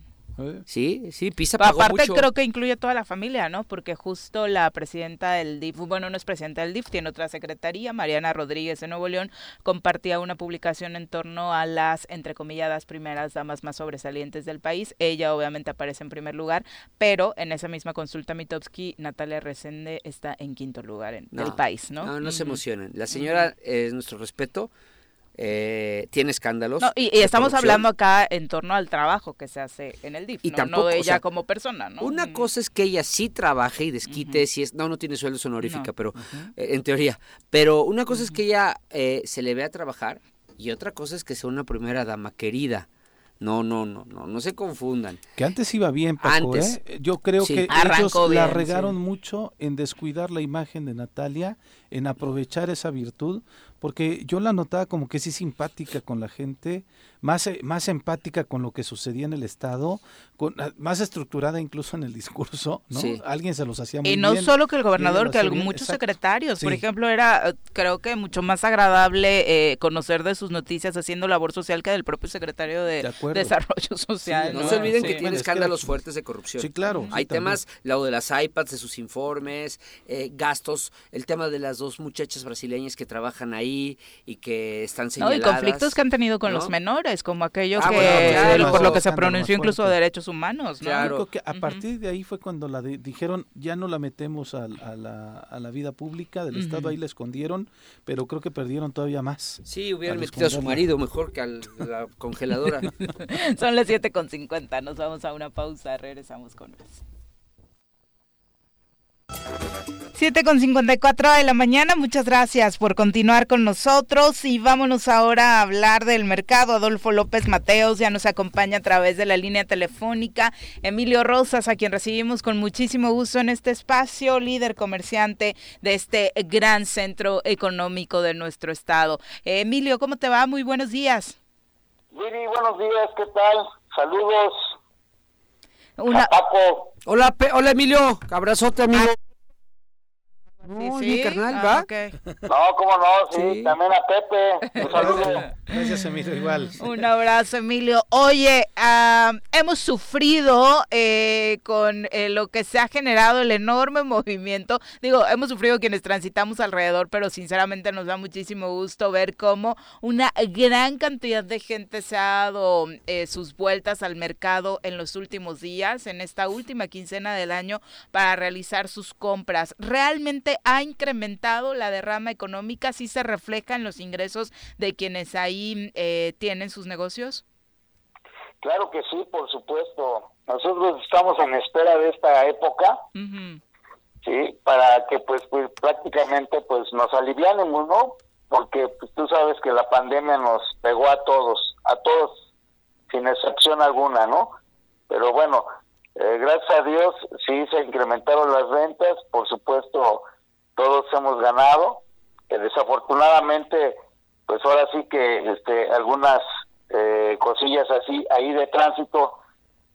Sí, sí, Pisa pagó Aparte creo que incluye toda la familia, ¿no? Porque justo la presidenta del DIF, bueno, no es presidenta del DIF, tiene otra secretaría, Mariana Rodríguez de Nuevo León, compartía una publicación en torno a las, entrecomilladas, primeras damas más sobresalientes del país. Ella obviamente aparece en primer lugar, pero en esa misma consulta Mitowski, Natalia Resende está en quinto lugar en el país, ¿no? No, no se emocionen. La señora, es nuestro respeto, eh, tiene escándalos. y, estamos hablando acá en torno al trabajo que se hace en el DIF, y no, ella como persona. ¿no? Una cosa es que ella sí trabaje y desquite, si es, no, no tiene sueldo honorífica, pero eh, en teoría. Pero una cosa es que ella eh, se le vea trabajar y otra cosa es que sea una primera dama querida. No, no, no, no, no se confundan. Que antes iba bien, Paco, antes, Yo creo que ellos la regaron mucho en descuidar la imagen de Natalia, en aprovechar esa virtud, porque yo la notaba como que sí simpática con la gente, más, eh, más empática con lo que sucedía en el Estado, con, ah, más estructurada incluso en el discurso, ¿no? Alguien se los hacía muy bien. Y no solo que el gobernador, que muchos secretarios, por ejemplo, era eh, creo que mucho más agradable eh, conocer de sus noticias haciendo labor social que del propio secretario de, Desarrollo Social. no, se olviden que tiene escándalos fuertes de corrupción. Sí, claro. Hay temas, lo de las iPads, de sus informes, gastos, el tema de las dos muchachas brasileñas que trabajan ahí ahí y que están señaladas. No, y conflictos que han tenido con los menores, como aquello Ah, que, bueno, claro. por lo que se pronunció incluso fuerte. derechos humanos, ¿no? Claro. Que a partir de ahí fue cuando la de- dijeron ya no la metemos al- a, la, a la vida pública del Estado, Ujú. ahí la escondieron, pero creo que perdieron todavía más. Sí, hubieran metido a su marido mejor que a la congeladora. Son las 7.50, nos vamos a una pausa, regresamos con más. 7.54 de la mañana, muchas gracias por continuar con nosotros y vámonos ahora a hablar del mercado. Adolfo López Mateos ya nos acompaña a través de la línea telefónica. Emilio Rosas, a quien recibimos con muchísimo gusto en este espacio, líder comerciante de este gran centro económico de nuestro estado. Eh, Emilio, ¿cómo te va? Muy buenos días. Viri, buenos días, ¿qué tal? Saludos Una, a Paco. Hola, Pe- hola Emilio, abrazote amigo. Sí, Muy sí. bien, carnal, Ah, ¿va? ok. No, cómo no, sí, Sí. también a Pepe. Un saludo. Gracias, Emilio, igual. Un abrazo, Emilio. Oye, hemos sufrido eh, con eh, lo que se ha generado el enorme movimiento. Digo, hemos sufrido quienes transitamos alrededor, pero sinceramente nos da muchísimo gusto ver cómo una gran cantidad de gente se ha dado eh, sus vueltas al mercado en los últimos días, en esta última quincena del año, para realizar sus compras. ¿Realmente ha incrementado la derrama económica? ¿Sí se refleja en los ingresos de quienes ahí eh, tienen sus negocios? Claro que sí, por supuesto. Nosotros estamos en espera de esta época, sí, para que pues, pues prácticamente pues nos alivianemos, ¿no? Porque pues, tú sabes que la pandemia nos pegó a todos, a todos, sin excepción alguna, ¿no? Pero bueno, eh, gracias a Dios sí se incrementaron las ventas, por supuesto todos hemos ganado, que desafortunadamente pues ahora sí que este algunas eh, cosillas así ahí de tránsito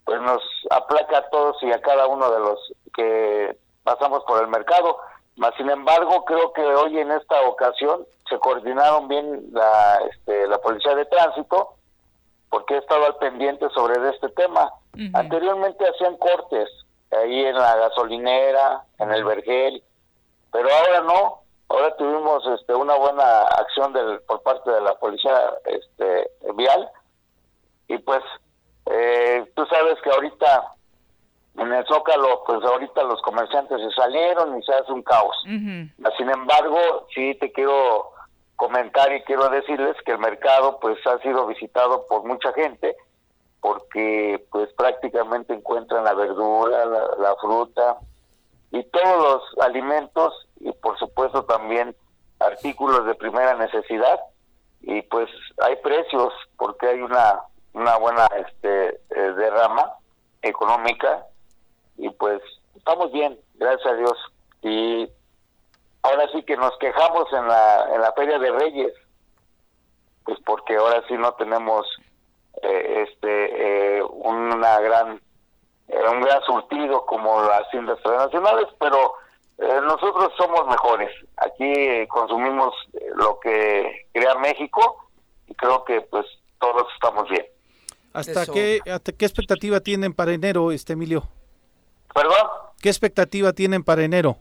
pues nos aplaca a todos y a cada uno de los que pasamos por el mercado. Mas, sin embargo, creo que hoy en esta ocasión se coordinaron bien la, este, la policía de tránsito, porque he estado al pendiente sobre este tema. Anteriormente hacían cortes ahí en la gasolinera, en el vergel, pero ahora no. Ahora tuvimos este, una buena acción del, por parte de la policía este, vial y pues eh, tú sabes que ahorita en el Zócalo, pues ahorita los comerciantes se salieron y se hace un caos. Ujú. Sin embargo, sí te quiero comentar y quiero decirles que el mercado pues ha sido visitado por mucha gente porque pues prácticamente encuentran la verdura, la, la fruta y todos los alimentos y por supuesto también artículos de primera necesidad. Y pues hay precios porque hay una una buena este eh, derrama económica. Y pues estamos bien gracias a Dios. Y ahora sí que nos quejamos en la en la feria de Reyes pues porque ahora sí no tenemos eh, este eh, una gran un gran surtido como las tiendas transnacionales pero eh, nosotros somos mejores aquí eh, consumimos eh, lo que crea México y creo que pues todos estamos bien ¿Hasta Eso. qué, hasta qué expectativa tienen para enero, este Emilio? perdón ¿Qué expectativa tienen para enero?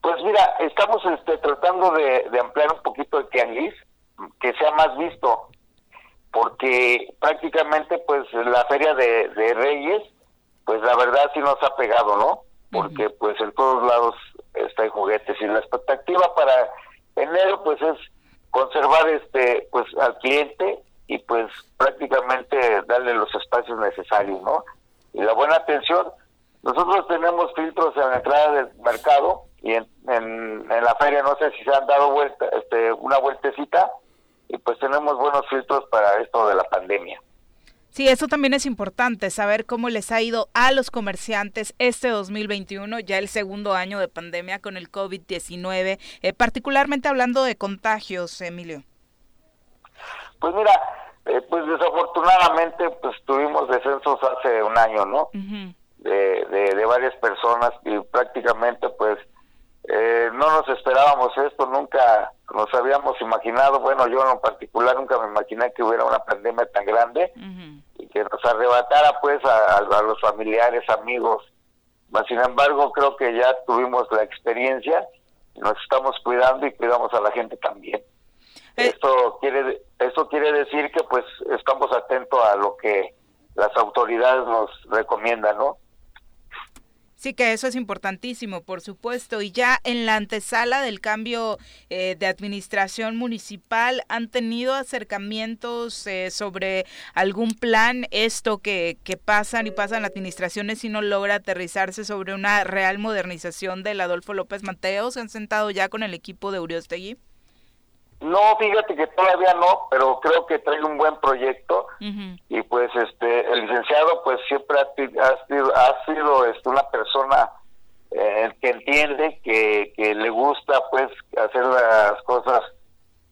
Pues mira, estamos este, tratando de, de ampliar un poquito el tianguis, que sea más visto, porque prácticamente pues la feria de, de Reyes, pues la verdad sí nos ha pegado, ¿no? Porque pues en todos lados está en juguetes y la expectativa para enero pues es conservar este pues al cliente y pues prácticamente darle los espacios necesarios, ¿no? Y la buena atención, nosotros tenemos filtros en la entrada del mercado y en, en, en la feria no sé si se han dado vuelta, este, una vueltecita y pues tenemos buenos filtros para esto de la pandemia. Sí, eso también es importante, saber cómo les ha ido a los comerciantes este 2021, ya el segundo año de pandemia con el COVID-19, eh, particularmente hablando de contagios, Emilio. Pues mira, eh, pues desafortunadamente pues tuvimos descensos hace un año, ¿no? Ujú. de, de, de varias personas y prácticamente pues eh, no nos esperábamos esto, nunca nos habíamos imaginado, bueno yo en particular nunca me imaginé que hubiera una pandemia tan grande y que nos arrebatara pues a los familiares, amigos. Mas, sin embargo creo que ya tuvimos la experiencia nos estamos cuidando y cuidamos a la gente también. Eh. Esto quiere esto quiere decir que pues estamos atentos a lo que las autoridades nos recomiendan, ¿no? Sí, que eso es importantísimo, por supuesto. Y ya en la antesala del cambio eh, de administración municipal, ¿han tenido acercamientos eh, sobre algún plan, esto que, que pasan y pasan administraciones y no logra aterrizarse sobre una real modernización del Adolfo López Mateos? ¿Se han sentado ya con el equipo de Uriostegui? No, fíjate que todavía no, pero creo que trae un buen proyecto. Y pues este el licenciado pues siempre ha, sido, ha sido este, una persona eh, que entiende, que, que le gusta pues hacer las cosas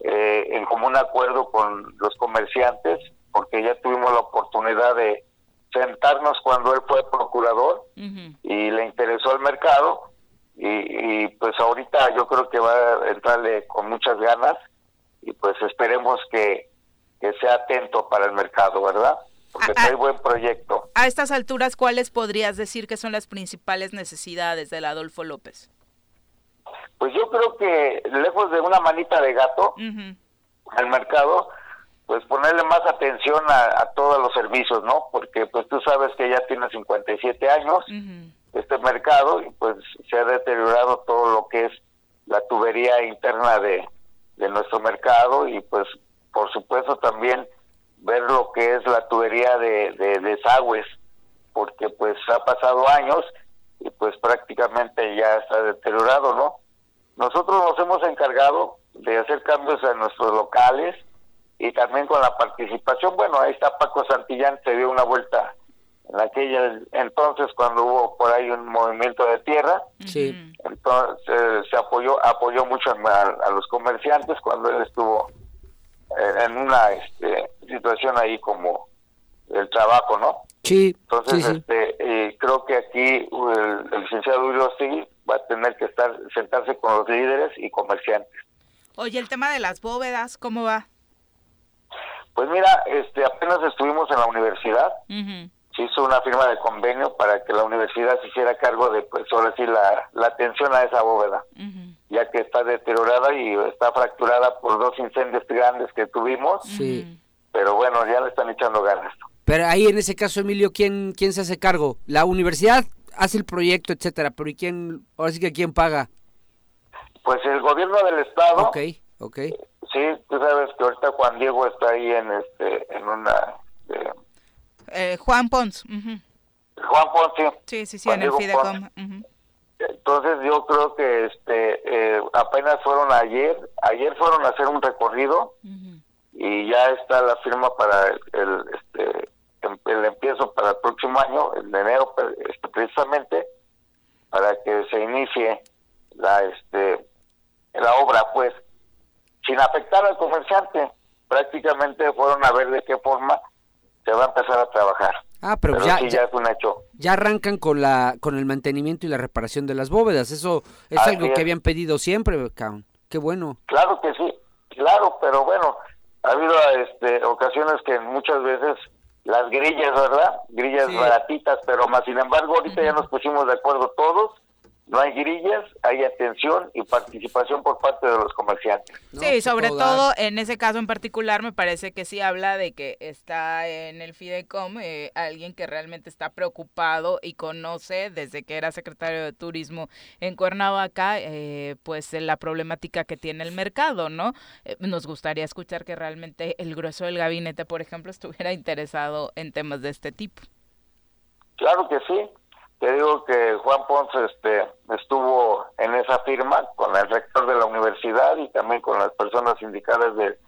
eh, en común acuerdo con los comerciantes, porque ya tuvimos la oportunidad de sentarnos cuando él fue procurador y le interesó el mercado. Y, y pues ahorita yo creo que va a entrarle con muchas ganas y pues esperemos que, sea atento para el mercado, ¿verdad? Porque hay buen proyecto. A estas alturas, ¿cuáles podrías decir que son las principales necesidades del Adolfo López? Pues yo creo que lejos de una manita de gato al mercado, pues ponerle más atención a, todos los servicios, ¿no? Porque pues tú sabes que ya tiene 57 años este mercado y pues se ha deteriorado todo lo que es la tubería interna de, de nuestro mercado y pues por supuesto también ver lo que es la tubería de, desagües porque pues ha pasado años y pues prácticamente ya está deteriorado, ¿no? Nosotros nos hemos encargado de hacer cambios en nuestros locales y también con la participación, bueno, ahí está Paco Santillán, se dio una vuelta en aquella entonces cuando hubo por ahí un movimiento de tierra. Sí. Entonces se apoyó apoyó mucho a, los comerciantes cuando él estuvo en una este, situación ahí como el trabajo, ¿no? Sí. Entonces, este, creo que aquí el, licenciado Urostegui va a tener que estar sentarse con los líderes y comerciantes. Oye, el tema de las bóvedas, ¿cómo va? Pues mira, este, apenas estuvimos en la universidad se hizo una firma de convenio para que la universidad se hiciera cargo de, pues, ahora sí, la, atención a esa bóveda, ya que está deteriorada y está fracturada por dos incendios grandes que tuvimos. Sí. Pero bueno, ya le están echando ganas. Pero ahí en ese caso, Emilio, ¿quién, quién se hace cargo? La universidad hace el proyecto, etcétera, pero ¿y quién, ahora sí que quién paga? Pues el gobierno del estado. Ok, ok. Sí, tú sabes que ahorita Juan Diego está ahí en este en una eh, eh, Juan Pons. Juan Pons, sí. Sí, sí, sí, en el Fidecom. Entonces yo creo que este eh, apenas fueron ayer, ayer fueron a hacer un recorrido y ya está la firma para el, este el empiezo para el próximo año, en enero este, precisamente, para que se inicie la este la obra, pues, sin afectar al comerciante. Prácticamente fueron a ver de qué forma se va a empezar a trabajar. Ah, pero, ya, ya, es un hecho. Ya arrancan con la con el mantenimiento y la reparación de las bóvedas. Eso es algo que habían pedido siempre, Caun. Qué bueno. Claro que sí, claro, pero bueno, ha habido este, ocasiones que muchas veces las grillas, ¿verdad? Grillas baratitas, pero más sin embargo ahorita ya nos pusimos de acuerdo todos no hay grillas, hay atención y participación por parte de los comerciantes. sí, sobre todo en ese caso en particular me parece que sí habla de que está en el Fidecom eh, alguien que realmente está preocupado y conoce desde que era secretario de Turismo en Cuernavaca, eh, pues la problemática que tiene el mercado, ¿no? Eh, nos gustaría escuchar que realmente el grueso del gabinete, por ejemplo, estuviera interesado en temas de este tipo. Claro que sí, te digo que Juan Ponce este, estuvo en esa firma con el rector de la universidad y también con las personas sindicales de,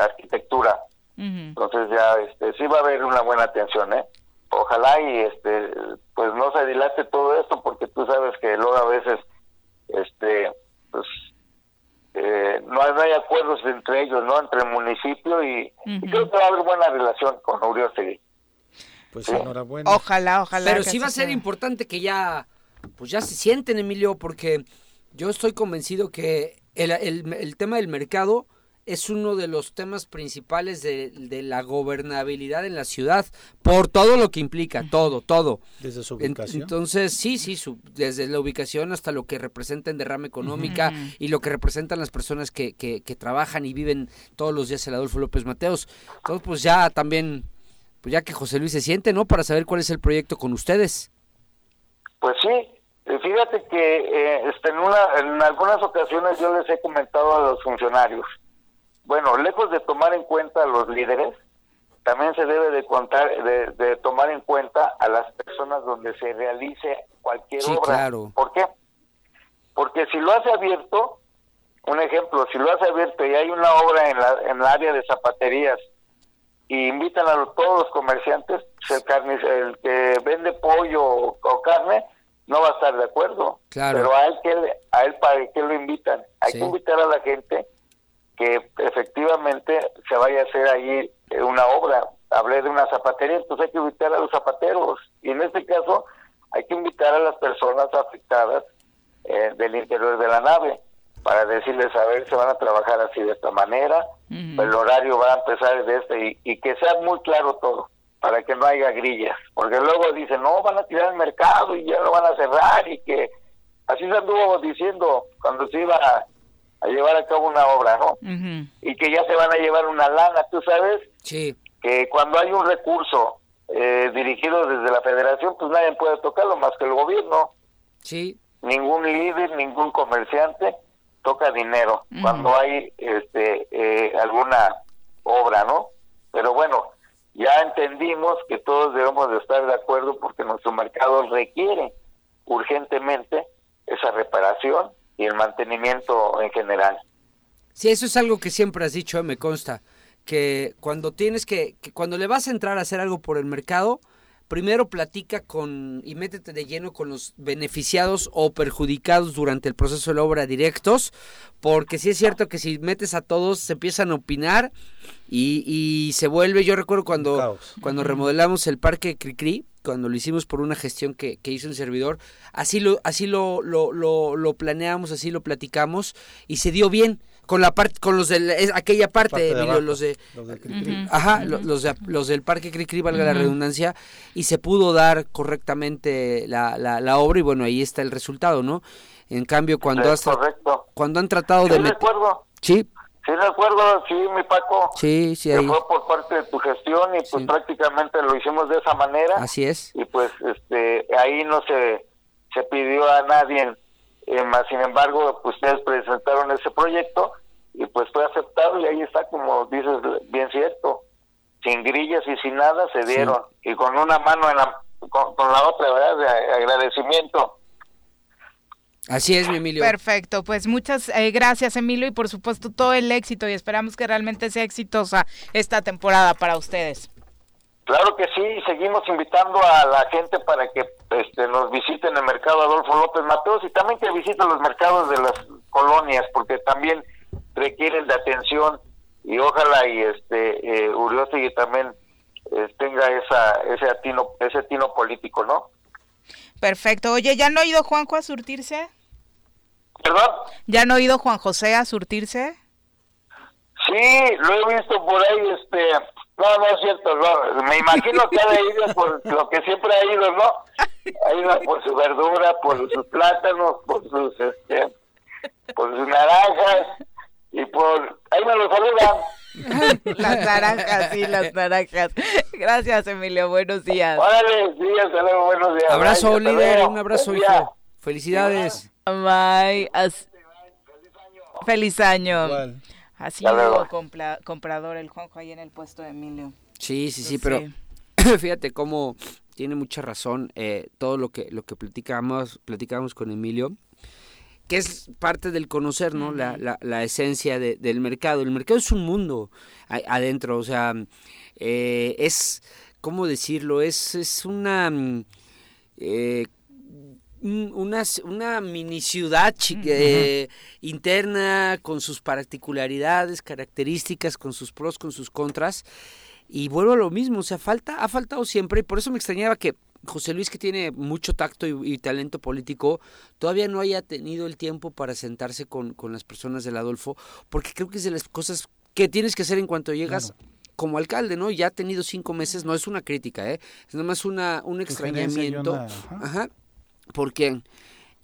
arquitectura. Entonces ya este, sí va a haber una buena atención, ¿eh? Ojalá y este, pues no se dilate todo esto porque tú sabes que luego a veces este, pues eh, no, hay, acuerdos entre ellos, ¿no? Entre el municipio y, creo que va a haber buena relación con Uriostegui. Pues enhorabuena. Ojalá, ojalá. Pero sí va a ser importante que ya, pues ya se sienten, Emilio, porque yo estoy convencido que el, el, tema del mercado es uno de los temas principales de, la gobernabilidad en la ciudad, por todo lo que implica, todo, todo. Desde su ubicación. Entonces, sí, sí, desde la ubicación hasta lo que representa en derrama económica y lo que representan las personas que, que, que, trabajan y viven todos los días en Adolfo López Mateos. Entonces, pues ya también, pues ya que José Luis se siente, ¿no? Para saber cuál es el proyecto con ustedes. Pues sí, fíjate que eh, este, en, una, en algunas ocasiones yo les he comentado a los funcionarios, bueno, lejos de tomar en cuenta a los líderes, también se debe de contar de, tomar en cuenta a las personas donde se realice cualquier obra. Claro. ¿Por qué? Porque si lo hace abierto, un ejemplo, si lo hace abierto y hay una obra en, la, en el área de zapaterías y invitan a todos los comerciantes, el, carne, el que vende pollo o carne, no va a estar de acuerdo. Pero a él, que, a él para qué lo invitan. Hay que invitar a la gente que efectivamente se vaya a hacer ahí eh, una obra. Hablé de una zapatería, entonces hay que invitar a los zapateros. Y en este caso hay que invitar a las personas afectadas eh, del interior de la nave para decirles, a ver, se van a trabajar así de esta manera, el horario va a empezar de este y que sea muy claro todo para que no haya grillas, porque luego dicen, no, van a tirar el mercado y ya lo van a cerrar y que así se anduvo diciendo cuando se iba a, llevar a cabo una obra, ¿no? Y que ya se van a llevar una lana, tú sabes, sí. que cuando hay un recurso eh, dirigido desde la federación, pues nadie puede tocarlo más que el gobierno. Sí. Ningún líder, ningún comerciante toca dinero cuando hay este eh, alguna obra, ¿no? Pero bueno, ya entendimos que todos debemos de estar de acuerdo porque nuestro mercado requiere urgentemente esa reparación y el mantenimiento en general. Sí, eso es algo que siempre has dicho, me consta, que cuando tienes que, que cuando le vas a entrar a hacer algo por el mercado, primero platica con y métete de lleno con los beneficiados o perjudicados durante el proceso de la obra directos, porque sí es cierto que si metes a todos se empiezan a opinar y, y se vuelve, yo recuerdo cuando, cuando remodelamos el parque Cricri, cuando lo hicimos por una gestión que, que hizo un servidor, así lo, así lo, lo, lo, lo planeamos, así lo platicamos y se dio bien con la parte con los de aquella parte, los de, ajá, los, los del parque Cricri valga la redundancia y se pudo dar correctamente la, la, obra y bueno ahí está el resultado no en cambio cuando cuando han tratado de recuerdo. sí Sí, recuerdo, sí, mi Paco. Sí, sí, ahí. fue por parte de tu gestión y pues prácticamente lo hicimos de esa manera. Así es. Y pues este ahí no se, se pidió a nadie, eh, más sin embargo, pues ustedes presentaron ese proyecto y pues fue aceptado y ahí está como dices bien cierto. Sin grillas y sin nada se dieron. Y con una mano en la con, la otra verdad de agradecimiento. Así es, mi Emilio. Perfecto, pues muchas eh, gracias, Emilio, y por supuesto todo el éxito y esperamos que realmente sea exitosa esta temporada para ustedes. Claro que sí, seguimos invitando a la gente para que este, nos visiten el mercado Adolfo López Mateos y también que visiten los mercados de las colonias, porque también requieren de atención y ojalá y este eh, también eh, tenga esa ese atino ese tino político, ¿no? Perfecto. Oye, ¿ya no ha ido Juanjo a surtirse? ¿Perdón? ¿Ya no ha ido Juan José a surtirse? Sí, lo he visto por ahí, este, no, no es cierto, me imagino que ha ido por lo que siempre ha ido, ¿no? Ha ido por su verdura, por sus plátanos, por sus, este, por sus naranjas, y por ahí me lo saludan. las naranjas, sí, las naranjas. Gracias, Emilio. Buenos días. Órale, sí, hasta luego, buenos días. Abrazo, líder, un abrazo, hijo. Felicidades. Bye. Feliz año. Así luego comprador el Juanjo ahí en el puesto de Emilio. Sí, sí, sí, pero fíjate cómo tiene mucha razón eh, todo lo que lo que platicamos platicamos con Emilio que es parte del conocer, ¿no? La, la, esencia del mercado. El mercado es un mundo adentro, o sea, eh, es, ¿cómo decirlo? Es, es una, mm, eh, una, una mini ciudad eh, interna con sus particularidades, características, con sus pros, con sus contras. Y vuelvo a lo mismo, o sea, falta, ha faltado siempre, y por eso me extrañaba que José Luis, que tiene mucho tacto y, talento político, todavía no haya tenido el tiempo para sentarse con, con, las personas del Adolfo, porque creo que es de las cosas que tienes que hacer en cuanto llegas como alcalde, ¿no? Ya ha tenido cinco meses, no es una crítica, ¿eh? Es nomás una, un extrañamiento. ajá. Porque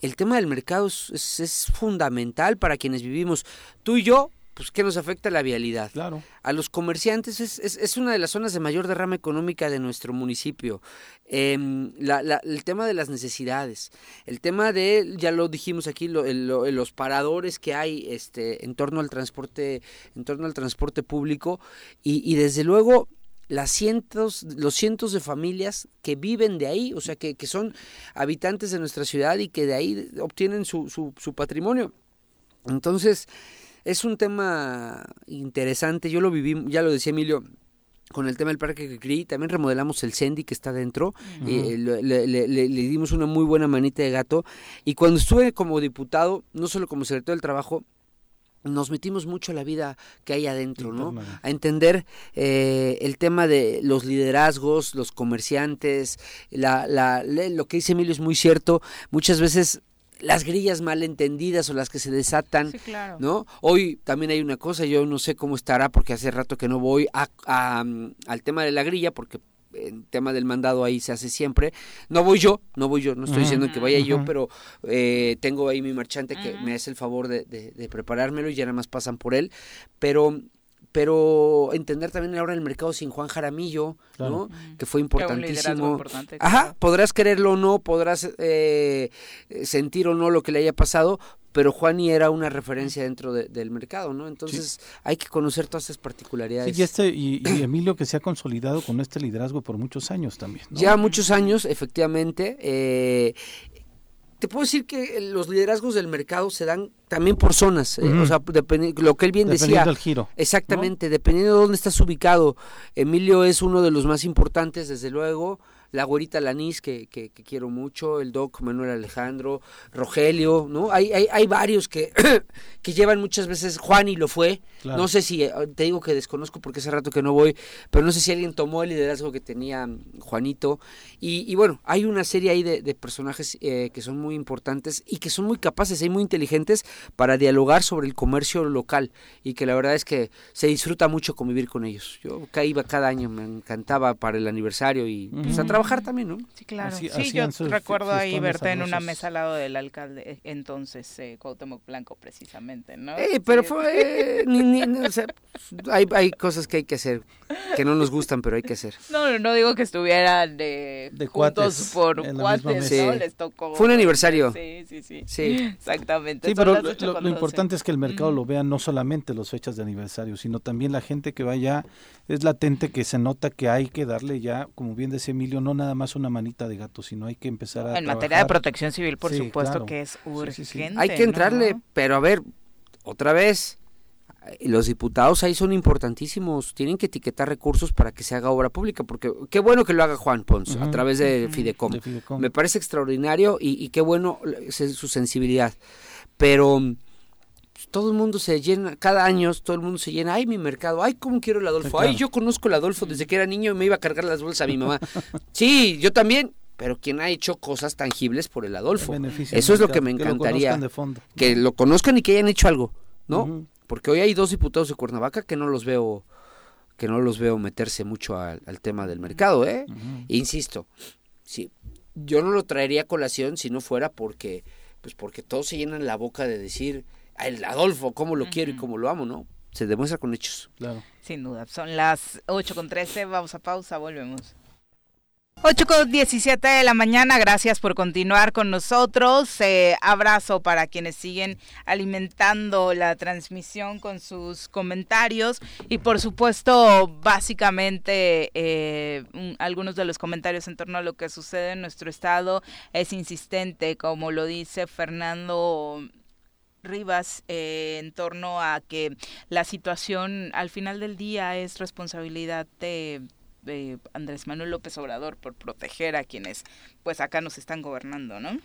el tema del mercado es, es, fundamental para quienes vivimos. Tú y yo pues ¿qué nos afecta la vialidad? Claro. A los comerciantes es, es, una de las zonas de mayor derrama económica de nuestro municipio. Eh, la, la, el tema de las necesidades, el tema de, ya lo dijimos aquí, lo, lo, los paradores que hay este, en torno al transporte, en torno al transporte público y, y desde luego las cientos, los cientos de familias que viven de ahí, o sea, que, que son habitantes de nuestra ciudad y que de ahí obtienen su, su, su patrimonio. Entonces, es un tema interesante, yo lo viví, ya lo decía Emilio, con el tema del parque Cricri, también remodelamos el Sendy que está dentro, uh -huh. eh, le, le, le, le, dimos una muy buena manita de gato y cuando estuve como diputado, no solo como secretario del trabajo, nos metimos mucho a la vida que hay adentro, ¿no? A entender eh, el tema de los liderazgos, los comerciantes, la, la, lo que dice Emilio es muy cierto, muchas veces las grillas malentendidas o las que se desatan, sí, claro. ¿no? Hoy también hay una cosa, yo no sé cómo estará porque hace rato que no voy a, a, al tema de la grilla porque el tema del mandado ahí se hace siempre. No voy yo, no voy yo, no estoy diciendo que vaya yo, pero eh, tengo ahí mi marchante que me hace el favor de, de, de, preparármelo y ya nada más pasan por él. Pero pero entender también ahora el mercado sin Juan Jaramillo, claro. ¿no? Que fue importantísimo. Importante, Ajá, claro. podrás quererlo o no, podrás eh, sentir o no lo que le haya pasado, pero Juani era una referencia dentro de, del mercado, ¿no? Entonces sí. hay que conocer todas esas particularidades. Sí, y, este, y, y, Emilio que se ha consolidado con este liderazgo por muchos años también. ¿no? Ya muchos años, efectivamente. Eh, te puedo decir que los liderazgos del mercado se dan también por zonas, uh -huh. eh, o sea, lo que él bien dependiendo decía. del giro. Exactamente, ¿no? dependiendo de dónde estás ubicado. Emilio es uno de los más importantes, desde luego la güerita Lanís, que, que, que, quiero mucho, el doc Manuel Alejandro, Rogelio, ¿no? Hay, hay, hay varios que, que llevan muchas veces, Juan y lo fue, claro. no sé si, eh, te digo que desconozco porque hace rato que no voy, pero no sé si alguien tomó el liderazgo que tenía Juanito, y, y bueno, hay una serie ahí de, de personajes eh, que son muy importantes y que son muy capaces y muy inteligentes para dialogar sobre el comercio local, y que la verdad es que se disfruta mucho convivir con ellos. Yo iba cada año, me encantaba para el aniversario y uh -huh. pues, trabajar también, ¿no? Sí, claro. Así, sí, yo recuerdo ahí verte en una mesa al lado del alcalde, entonces, eh, Cuauhtémoc Blanco, precisamente, ¿no? Eh, pero sí. fue... ni, ni, o sea, hay, hay cosas que hay que hacer, que no nos gustan, pero hay que hacer. No, no digo que estuvieran de, de cuates, por cuates, ¿no? Sí. Les tocó... Fue un aniversario. Sí, sí, sí. Sí. Exactamente. Sí, pero lo, lo, lo, importante es que el mercado mm. lo vea no solamente las fechas de aniversario, sino también la gente que vaya, es latente que se nota que hay que darle ya, como bien decía Emilio, no nada más una manita de gato, sino hay que empezar a. En trabajar. materia de protección civil, por sí, supuesto claro. que es urgente. Sí, sí, hay que entrarle, ¿no? pero a ver, otra vez, los diputados ahí son importantísimos, tienen que etiquetar recursos para que se haga obra pública, porque qué bueno que lo haga Juan Pons uh -huh. a través de, uh -huh. Fidecom. de, Fidecom. Me parece extraordinario y, y qué bueno su sensibilidad. Pero todo el mundo se llena, cada año todo el mundo se llena, ay mi mercado, ay cómo quiero el Adolfo, ay yo conozco el Adolfo desde que era niño y me iba a cargar las bolsas a mi mamá. sí, yo también, pero quien ha hecho cosas tangibles por el Adolfo. Eso es lo que me encantaría. Que lo, que lo conozcan y que hayan hecho algo, ¿no? Uh -huh. Porque hoy hay dos diputados de Cuernavaca que no los veo que no los veo meterse mucho al, al tema del mercado, ¿eh? Uh -huh. Insisto, sí, yo no lo traería a colación si no fuera porque pues porque todos se llenan la boca de decir el Adolfo, cómo lo uh -huh. quiero y cómo lo amo, ¿no? Se demuestra con hechos. Claro. Sin duda. Son las 8 con 13, vamos a pausa, volvemos. 8 con 17 de la mañana, gracias por continuar con nosotros. Eh, abrazo para quienes siguen alimentando la transmisión con sus comentarios y por supuesto, básicamente, eh, algunos de los comentarios en torno a lo que sucede en nuestro estado es insistente, como lo dice Fernando Rivas eh, en torno a que la situación al final del día es responsabilidad de, de, Andrés Manuel López Obrador por proteger a quienes pues acá nos están gobernando, ¿no?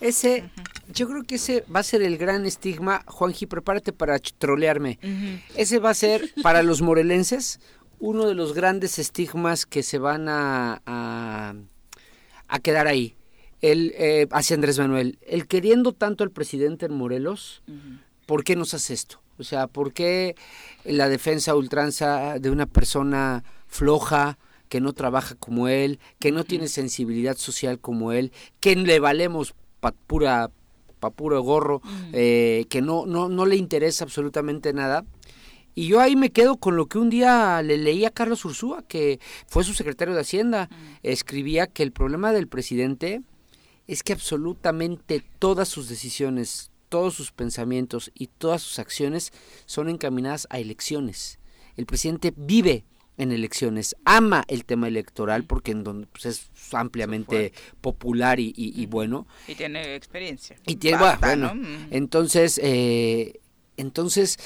Ese, uh -huh. yo creo que ese va a ser el gran estigma, Juanji, prepárate para trolearme. Uh -huh. Ese va a ser para los morelenses uno de los grandes estigmas que se van a, a, a quedar ahí el, eh, hacia Andrés Manuel. El queriendo tanto al presidente en Morelos, uh -huh. ¿por qué nos hace esto? O sea, ¿por qué la defensa ultranza de una persona floja, que no trabaja como él, que no tiene sensibilidad social como él, que le valemos pa pura pa puro gorro, eh, que no, no, no le interesa absolutamente nada. Y yo ahí me quedo con lo que un día le leí a Carlos Ursúa, que fue su secretario de Hacienda. Escribía que el problema del presidente es que absolutamente todas sus decisiones, todos sus pensamientos y todas sus acciones son encaminadas a elecciones. El presidente vive en elecciones, ama el tema electoral porque en donde pues, es ampliamente popular y, bueno. Y tiene experiencia. Y tiene, bueno, entonces, eh, entonces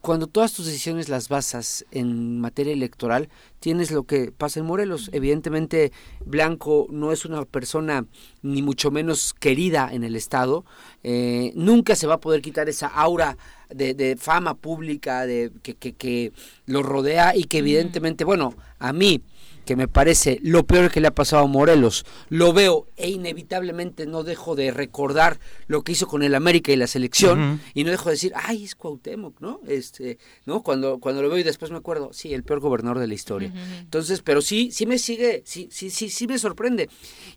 cuando todas tus decisiones las basas en materia electoral, tienes lo que pasa en Morelos. Evidentemente, Blanco no es una persona ni mucho menos querida en el Estado. Eh, nunca se va a poder quitar esa aura de, fama pública de, que, que, que, lo rodea y que evidentemente, bueno, a mí que me parece lo peor que le ha pasado a Morelos. Lo veo e inevitablemente no dejo de recordar lo que hizo con el América y la selección y no dejo de decir, ay, es Cuauhtémoc, ¿no? Este, ¿no? Cuando, cuando lo veo y después me acuerdo, sí, el peor gobernador de la historia. Entonces, pero sí, sí me sigue, sí, sí, sí, sí me sorprende.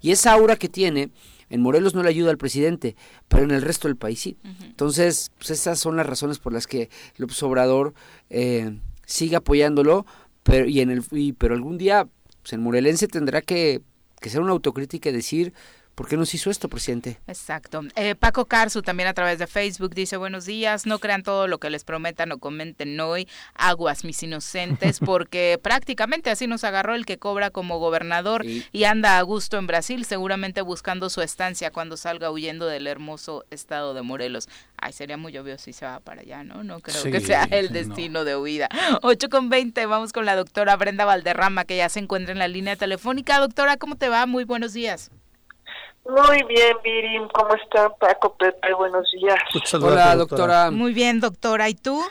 Y esa aura que tiene, en Morelos no le ayuda al presidente, pero en el resto del país sí. Entonces, pues esas son las razones por las que López Obrador eh, sigue apoyándolo, pero, y en el, pero algún día pues el morelense tendrá que, que ser una autocrítica y decir, ¿Por qué nos hizo esto, presidente? Exacto. Eh, Paco Carzu también a través de Facebook dice, buenos días, no crean todo lo que les prometan o comenten hoy, aguas mis inocentes, porque prácticamente así nos agarró el que cobra como gobernador y anda a gusto en Brasil, seguramente buscando su estancia cuando salga huyendo del hermoso estado de Morelos. Ay, sería muy obvio si se va para allá, ¿no? No creo que sea el destino de huida. 8 con 20, vamos con la doctora Brenda Valderrama, que ya se encuentra en la línea telefónica. Doctora, ¿cómo te va? Muy buenos días. Muy bien, Virim, ¿cómo está Paco Pepe? Buenos días. Hola, doctora. Muy bien, doctora. ¿Y tú?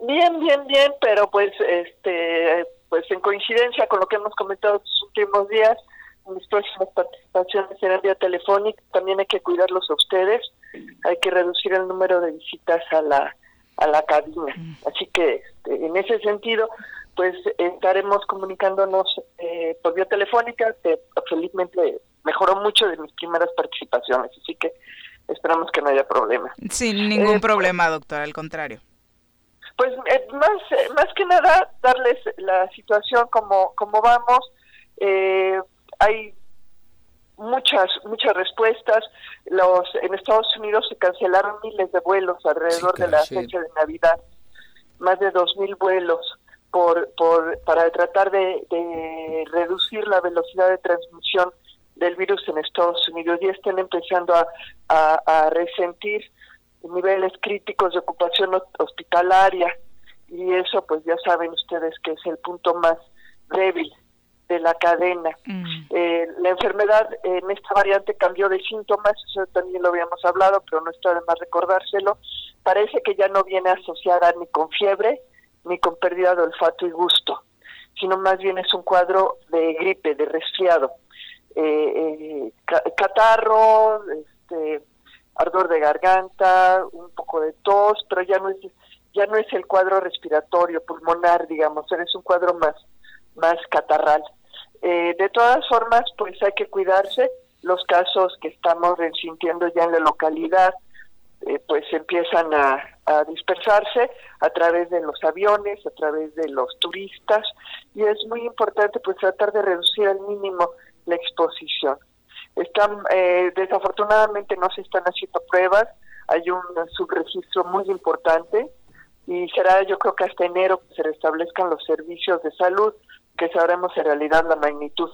Bien, bien, bien, pero pues este pues en coincidencia con lo que hemos comentado estos últimos días, mis próximas participaciones serán vía telefónica, también hay que cuidarlos a ustedes, hay que reducir el número de visitas a la a la cabina. Mm. Así que este, en ese sentido, pues estaremos comunicándonos eh, por vía telefónica, que felizmente mejoró mucho de mis primeras participaciones, así que esperamos que no haya problema. Sin ningún eh, problema, doctor, al contrario. Pues eh, más, eh, más que nada darles la situación como, como vamos. hay muchas muchas respuestas. Los en Estados Unidos se cancelaron miles de vuelos alrededor de la fecha de Navidad, más de dos mil vuelos por, por para tratar de, de reducir la velocidad de transmisión del virus en Estados Unidos y están empezando a, a, resentir niveles críticos de ocupación hospitalaria y eso pues ya saben ustedes que es el punto más débil de la cadena. Mm. Eh, la enfermedad en esta variante cambió de síntomas, eso también lo habíamos hablado, pero no está de más recordárselo. Parece que ya no viene asociada ni con fiebre ni con pérdida de olfato y gusto, sino más bien es un cuadro de gripe, de resfriado eh, catarro, este, ardor de garganta, un poco de tos, pero ya no es ya no es el cuadro respiratorio pulmonar, digamos, es un cuadro más más catarral. Eh, de todas formas, pues hay que cuidarse. Los casos que estamos sintiendo ya en la localidad, eh, pues empiezan a, a, dispersarse a través de los aviones, a través de los turistas, y es muy importante pues tratar de reducir al mínimo la exposición. Están, eh, desafortunadamente no se están haciendo pruebas, hay un subregistro muy importante y será yo creo que hasta enero que se restablezcan los servicios de salud, que sabremos en realidad la magnitud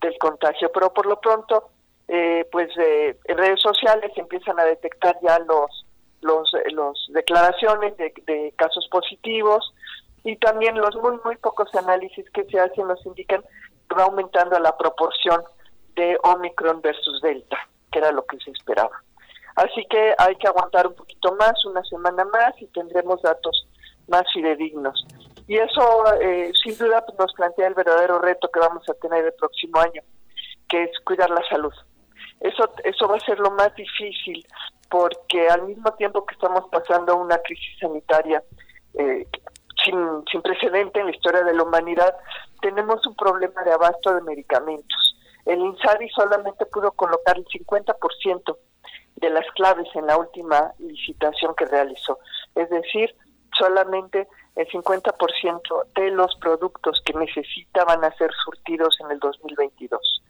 del contagio. Pero por lo pronto, eh, pues eh, en redes sociales empiezan a detectar ya los los, los declaraciones de, casos positivos y también los muy muy pocos análisis que se hacen nos indican va aumentando la proporción de Omicron versus Delta, que era lo que se esperaba. Así que hay que aguantar un poquito más, una semana más, y tendremos datos más fidedignos. Y eso, eh, sin duda, nos plantea el verdadero reto que vamos a tener el próximo año, que es cuidar la salud. Eso, eso va a ser lo más difícil porque al mismo tiempo que estamos pasando una crisis sanitaria eh, sin, sin precedente en la historia de la humanidad, tenemos un problema de abasto de medicamentos. El INSABI solamente pudo colocar el 50% de las claves en la última licitación que realizó. Es decir, solamente el 50% de los productos que necesitaban ser surtidos en el 2022.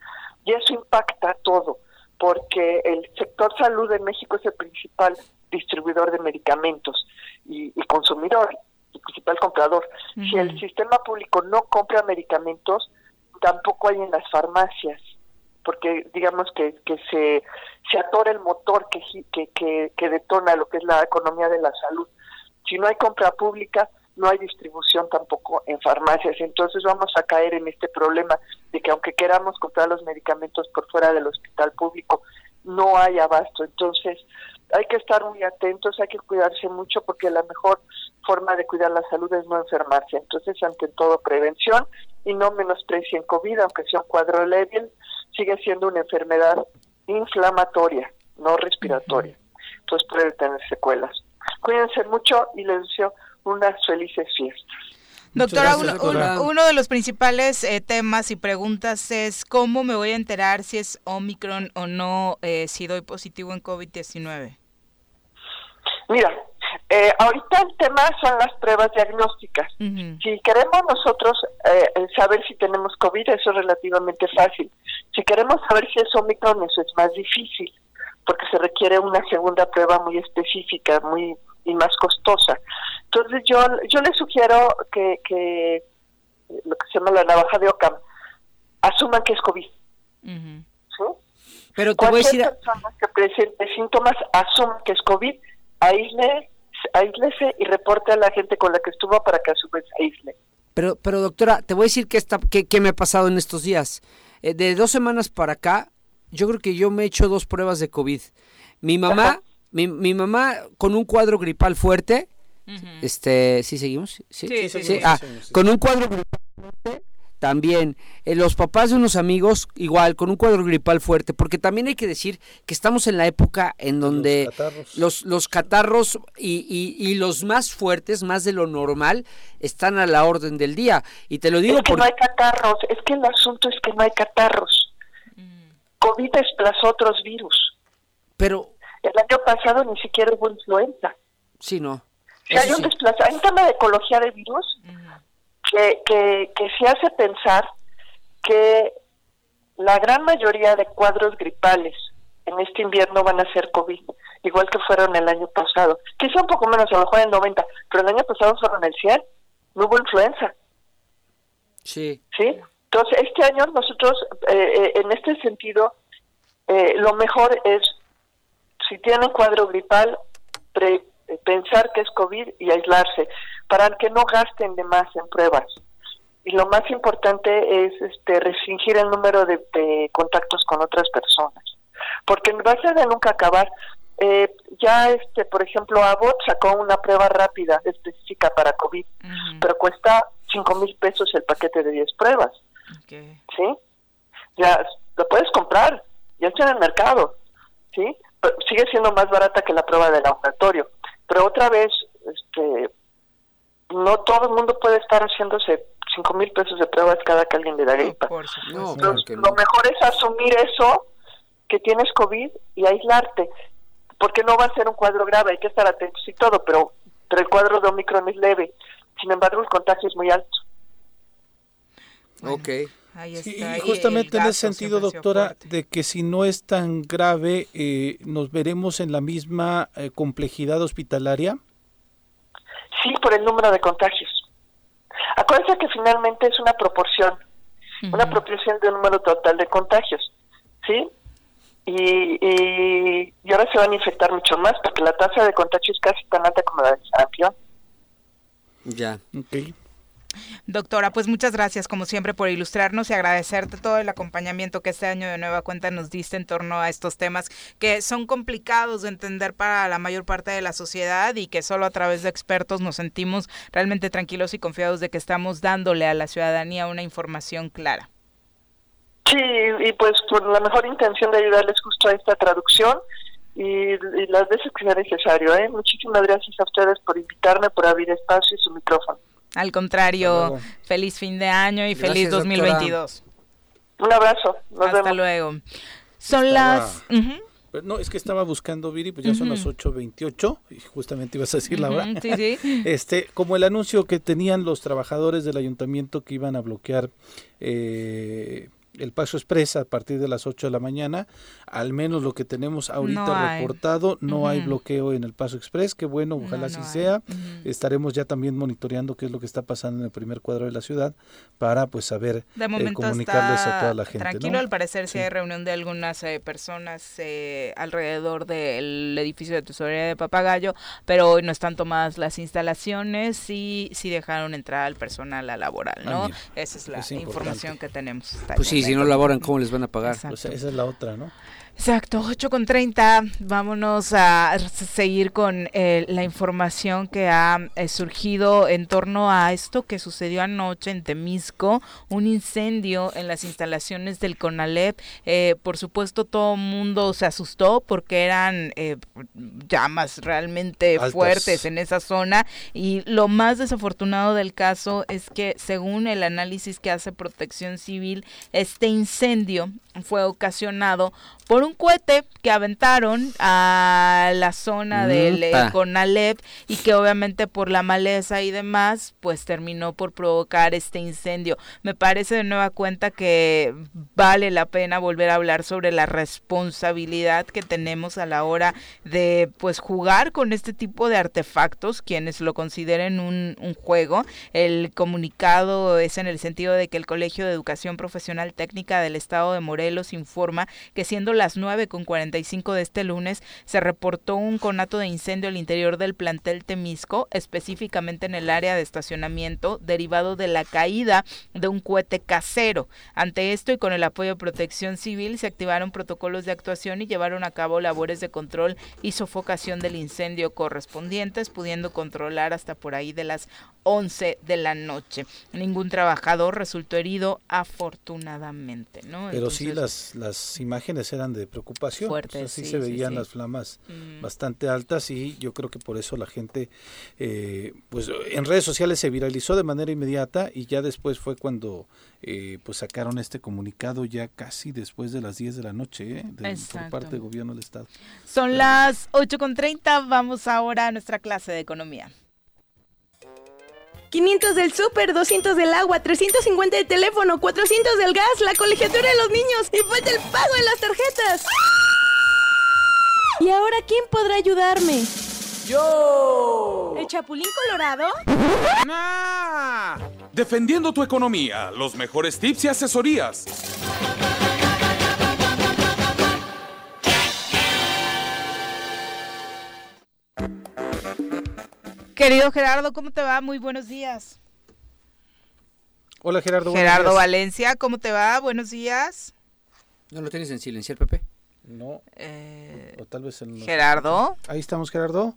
Y eso impacta todo, porque el sector salud en México es el principal distribuidor de medicamentos y, consumidor, el principal comprador. Si el sistema público no compra medicamentos, tampoco hay en las farmacias, porque digamos que, que se, se atora el motor que, que, que detona lo que es la economía de la salud. Si no hay compra pública, no hay distribución tampoco en farmacias. Entonces vamos a caer en este problema de que aunque queramos comprar los medicamentos por fuera del hospital público, no hay abasto. Entonces hay que estar muy atentos, hay que cuidarse mucho porque la mejor forma de cuidar la salud es no enfermarse. Entonces, ante todo, prevención y no menosprecien COVID, aunque sea un cuadro leve, sigue siendo una enfermedad inflamatoria, no respiratoria. Entonces puede tener secuelas. Cuídense mucho y les deseo unas felices fiestas. Doctora, uno, de los principales eh, temas y preguntas es cómo me voy a enterar si es Omicron o no, eh, si doy positivo en COVID-19. Mira, eh, ahorita el tema son las pruebas diagnósticas. Si queremos nosotros saber si tenemos COVID, eso es relativamente fácil. Si queremos saber si es Omicron, eso es más difícil, porque se requiere una segunda prueba muy específica, muy y más costosa. Entonces yo, yo le sugiero que, que lo que se llama la navaja de Ocam, asuman que es COVID. ¿Sí? Pero te voy a decir... persona que presente síntomas asuman que es COVID, aísle, aíslese y reporte a la gente con la que estuvo para que a su vez aísle. Pero, pero doctora, te voy a decir qué, está, qué, qué me ha pasado en estos días. Eh, de dos semanas para acá, yo creo que yo me he hecho dos pruebas de COVID. Mi mamá mi, mi mamá con un cuadro gripal fuerte, este, ¿sí seguimos? Sí, sí, sí, ah, con un cuadro gripal fuerte, también eh, los papás de unos amigos igual con un cuadro gripal fuerte porque también hay que decir que estamos en la época en donde los, los, catarros y, y, los más fuertes más de lo normal están a la orden del día y te lo digo es que no hay catarros es que el asunto es que no hay catarros mm. COVID desplazó otros virus pero el año pasado ni siquiera hubo influenza. Sí, no. Hay un hay un tema de ecología de virus que, que, que se hace pensar que la gran mayoría de cuadros gripales en este invierno van a ser COVID, igual que fueron el año pasado. Quizá un poco menos, a lo mejor el 90, pero el año pasado fueron el 100, no hubo influenza. Sí. ¿Sí? Entonces, este año nosotros, eh, eh, en este sentido, eh, lo mejor es si tienen cuadro gripal, pensar que es COVID y aislarse, para que no gasten de más en pruebas. Y lo más importante es este, restringir el número de, contactos con otras personas, porque va a ser de nunca acabar. Eh, ya, este, por ejemplo, Abbott sacó una prueba rápida específica para COVID, pero cuesta cinco mil pesos el paquete de 10 pruebas. ¿Sí? Ya lo puedes comprar, ya está en el mercado. ¿Sí? sigue siendo más barata que la prueba del laboratorio. Pero otra vez, este, no todo el mundo puede estar haciéndose cinco mil pesos de pruebas cada que alguien le da gripa. Lo mejor es asumir eso, que tienes COVID y aislarte, porque no va a ser un cuadro grave, hay que estar atentos y todo, pero, pero el cuadro de Omicron es leve. Sin embargo, el contagio es muy alto. Ok y justamente en ese sentido, doctora, de que si no es tan grave, eh, ¿nos veremos en la misma eh, complejidad hospitalaria? Sí, por el número de contagios. Acuérdense que finalmente es una proporción, una proporción del número total de contagios, ¿sí? Y, y, ahora se van a infectar mucho más porque la tasa de contagio es casi tan alta como la de sarampión. Ya. Okay. Doctora, pues muchas gracias como siempre por ilustrarnos y agradecerte todo el acompañamiento que este año de nueva cuenta nos diste en torno a estos temas que son complicados de entender para la mayor parte de la sociedad y que solo a través de expertos nos sentimos realmente tranquilos y confiados de que estamos dándole a la ciudadanía una información clara. Sí, y pues con la mejor intención de ayudarles justo a esta traducción y, las veces que sea necesario. ¿eh? Muchísimas gracias a ustedes por invitarme, por abrir espacio y su micrófono. Al contrario, feliz fin de año y feliz 2022. Un abrazo. Hasta luego. Son las... No, es que estaba buscando, Viri, pues ya son las 8.28 y justamente ibas a decir la hora. sí, sí. Este, como el anuncio que tenían los trabajadores del ayuntamiento que iban a bloquear eh, el paso expresa a partir de las 8 de la mañana. Al menos lo que tenemos ahorita reportado, no hay bloqueo en el paso express. Qué bueno, ojalá así sea. Estaremos ya también monitoreando qué es lo que está pasando en el primer cuadro de la ciudad para pues saber eh, comunicarles a toda la gente. Tranquilo, al parecer sí. hay reunión de algunas eh, personas eh, alrededor del edificio de tesorería de Papagayo, pero hoy no están tomadas las instalaciones y sí dejaron entrar al personal a laboral, ¿no? Ah, Esa es la información que tenemos. Pues sí, si no laboran, ¿cómo les van a pagar? Pues esa es la otra, ¿no? Exacto, 8 con 30. Vámonos a seguir con eh, la información que ha eh, surgido en torno a esto que sucedió anoche en Temisco, un incendio en las instalaciones del CONALEP. Eh, por supuesto, todo el mundo se asustó porque eran llamas realmente fuertes en esa zona. Y lo más desafortunado del caso es que, según el análisis que hace Protección Civil, este incendio fue ocasionado por un cohete que aventaron a la zona del eh, Conalep y que obviamente por la maleza y demás, pues terminó por provocar este incendio. Me parece de nueva cuenta que vale la pena volver a hablar sobre la responsabilidad que tenemos a la hora de pues jugar con este tipo de artefactos, quienes lo consideren un, un juego. El comunicado es en el sentido de que el Colegio de Educación Profesional Técnica del Estado de Morelos informa que siendo las 9 con 45 de este lunes se reportó un conato de incendio al interior del plantel Temisco, específicamente en el área de estacionamiento, derivado de la caída de un cohete casero. Ante esto y con el apoyo de Protección Civil se activaron protocolos de actuación y llevaron a cabo labores de control y sofocación del incendio correspondientes, pudiendo controlar hasta por ahí de las 11 de la noche. Ningún trabajador resultó herido afortunadamente, ¿no? Pero sí las las imágenes eran de preocupación preocupación. Fuerte, sí, se veían las flamas mm. bastante altas y yo creo que por eso la gente, eh, pues en redes sociales se viralizó de manera inmediata y ya después fue cuando eh, pues sacaron este comunicado ya casi después de las 10 de la noche ¿eh? por parte del gobierno del estado. Son las 8.30, vamos ahora a nuestra clase de economía. 500 del súper, 200 del agua, 350 del teléfono, 400 del gas, la colegiatura de los niños y falta el pago de las tarjetas. ¿Y ahora quién podrá ayudarme? ¡Yo! ¿El Chapulín Colorado? ¡Nah! Defendiendo tu economía, los mejores tips y asesorías. Querido Gerardo, ¿cómo te va? Muy buenos días. Hola Gerardo. Gerardo Valencia, ¿cómo te va? Buenos días. ¿No lo tienes en silenciar, Pepe? No. Eh, o tal vez en Gerardo. Ahí estamos, Gerardo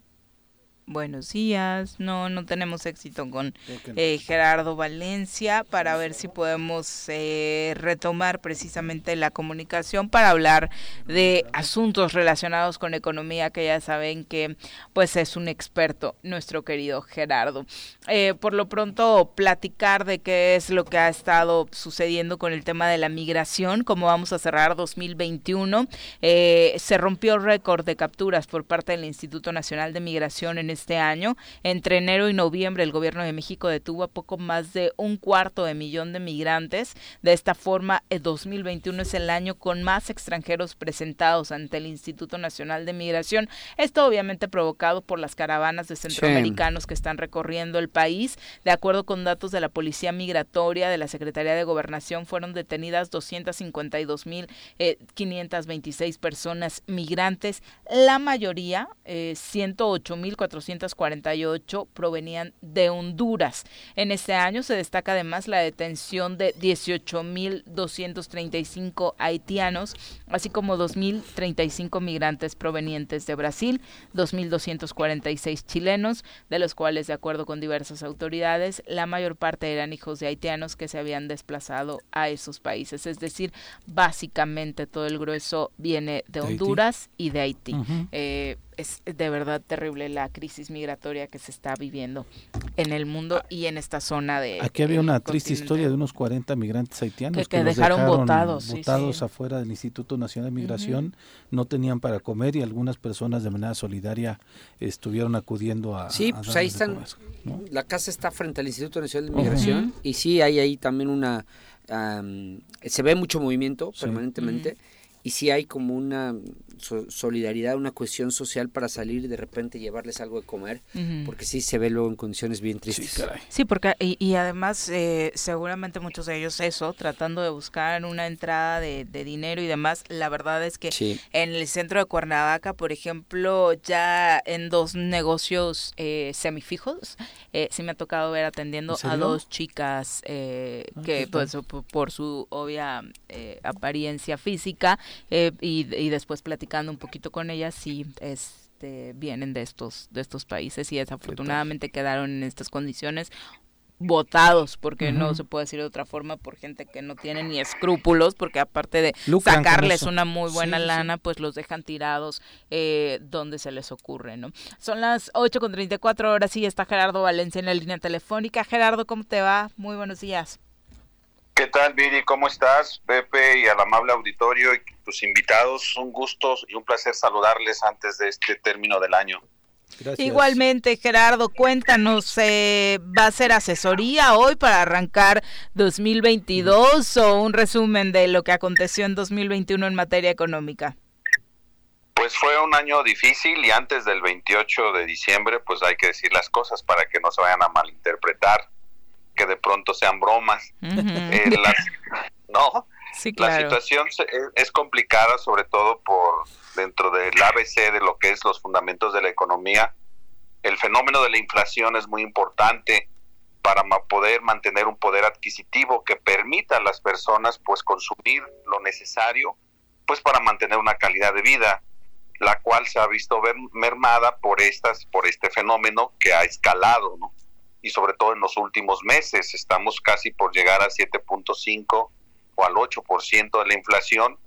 buenos días. No, no tenemos éxito con eh, Gerardo Valencia para ver si podemos eh, retomar precisamente la comunicación para hablar de asuntos relacionados con economía, que ya saben que pues es un experto, nuestro querido Gerardo. Eh, por lo pronto, platicar de qué es lo que ha estado sucediendo con el tema de la migración, cómo vamos a cerrar 2021. se rompió récord de capturas por parte del Instituto Nacional de Migración en este año. Entre enero y noviembre el gobierno de México detuvo a poco más de un cuarto de millón de migrantes. De esta forma, el 2021 es el año con más extranjeros presentados ante el Instituto Nacional de Migración. Esto obviamente provocado por las caravanas de centroamericanos que están recorriendo el país. De acuerdo con datos de la Policía Migratoria de la Secretaría de Gobernación, fueron detenidas 252.526 eh, personas migrantes, la mayoría, eh, 108.400 448 provenían de Honduras. En este año se destaca además la detención de 18.235 haitianos, así como 2.035 migrantes provenientes de Brasil, 2.246 chilenos, de los cuales, de acuerdo con diversas autoridades, la mayor parte eran hijos de haitianos que se habían desplazado a esos países. Es decir, básicamente todo el grueso viene de Honduras y de Haití es de verdad terrible la crisis migratoria que se está viviendo en el mundo y en esta zona de... Aquí había una triste historia de unos 40 migrantes haitianos que, dejaron, votados, votados afuera del Instituto Nacional de Migración, no tenían para comer y algunas personas de manera solidaria estuvieron acudiendo a... Sí, pues ahí están, la casa está frente al Instituto Nacional de Migración y sí hay ahí también una... se ve mucho movimiento permanentemente y sí hay como una solidaridad, una cuestión social para salir y de repente llevarles algo de comer, porque sí se ve luego en condiciones bien tristes. Sí, porque y, además eh, seguramente muchos de ellos eso, tratando de buscar una entrada de, dinero y demás, la verdad es que en el centro de Cuernavaca, por ejemplo, ya en dos negocios eh, semifijos, eh, sí me ha tocado ver atendiendo a dos chicas eh, ah, que pues por su obvia apariencia física y, y después platicar un poquito con ellas, sí, este, vienen de estos, de estos países y desafortunadamente quedaron en estas condiciones votados, porque no se puede decir de otra forma, por gente que no tiene ni escrúpulos, porque aparte de sacarles una muy buena lana, pues los dejan tirados eh, donde se les ocurre, ¿no? Son las 8 con 34 horas y está Gerardo Valencia en la línea telefónica. Gerardo, ¿cómo te va? Muy buenos días. ¿Qué tal, Viri? ¿Cómo estás? Pepe y al amable auditorio y tus invitados. Un gusto y un placer saludarles antes de este término del año. Gracias. Igualmente, Gerardo, cuéntanos, eh, ¿va a ser asesoría hoy para arrancar 2022 o un resumen de lo que aconteció en 2021 en materia económica? Pues fue un año difícil y antes del 28 de diciembre, pues hay que decir las cosas para que no se vayan a malinterpretar que de pronto sean bromas. Eh, no, la situación es complicada sobre todo por dentro del ABC de lo que es los fundamentos de la economía. El fenómeno de la inflación es muy importante para poder mantener un poder adquisitivo que permita a las personas pues consumir lo necesario pues para mantener una calidad de vida la cual se ha visto mermada por estas por este fenómeno que ha escalado ¿no? Y sobre todo en los últimos meses. Estamos casi por llegar a 7.5 o al 8% de la inflación.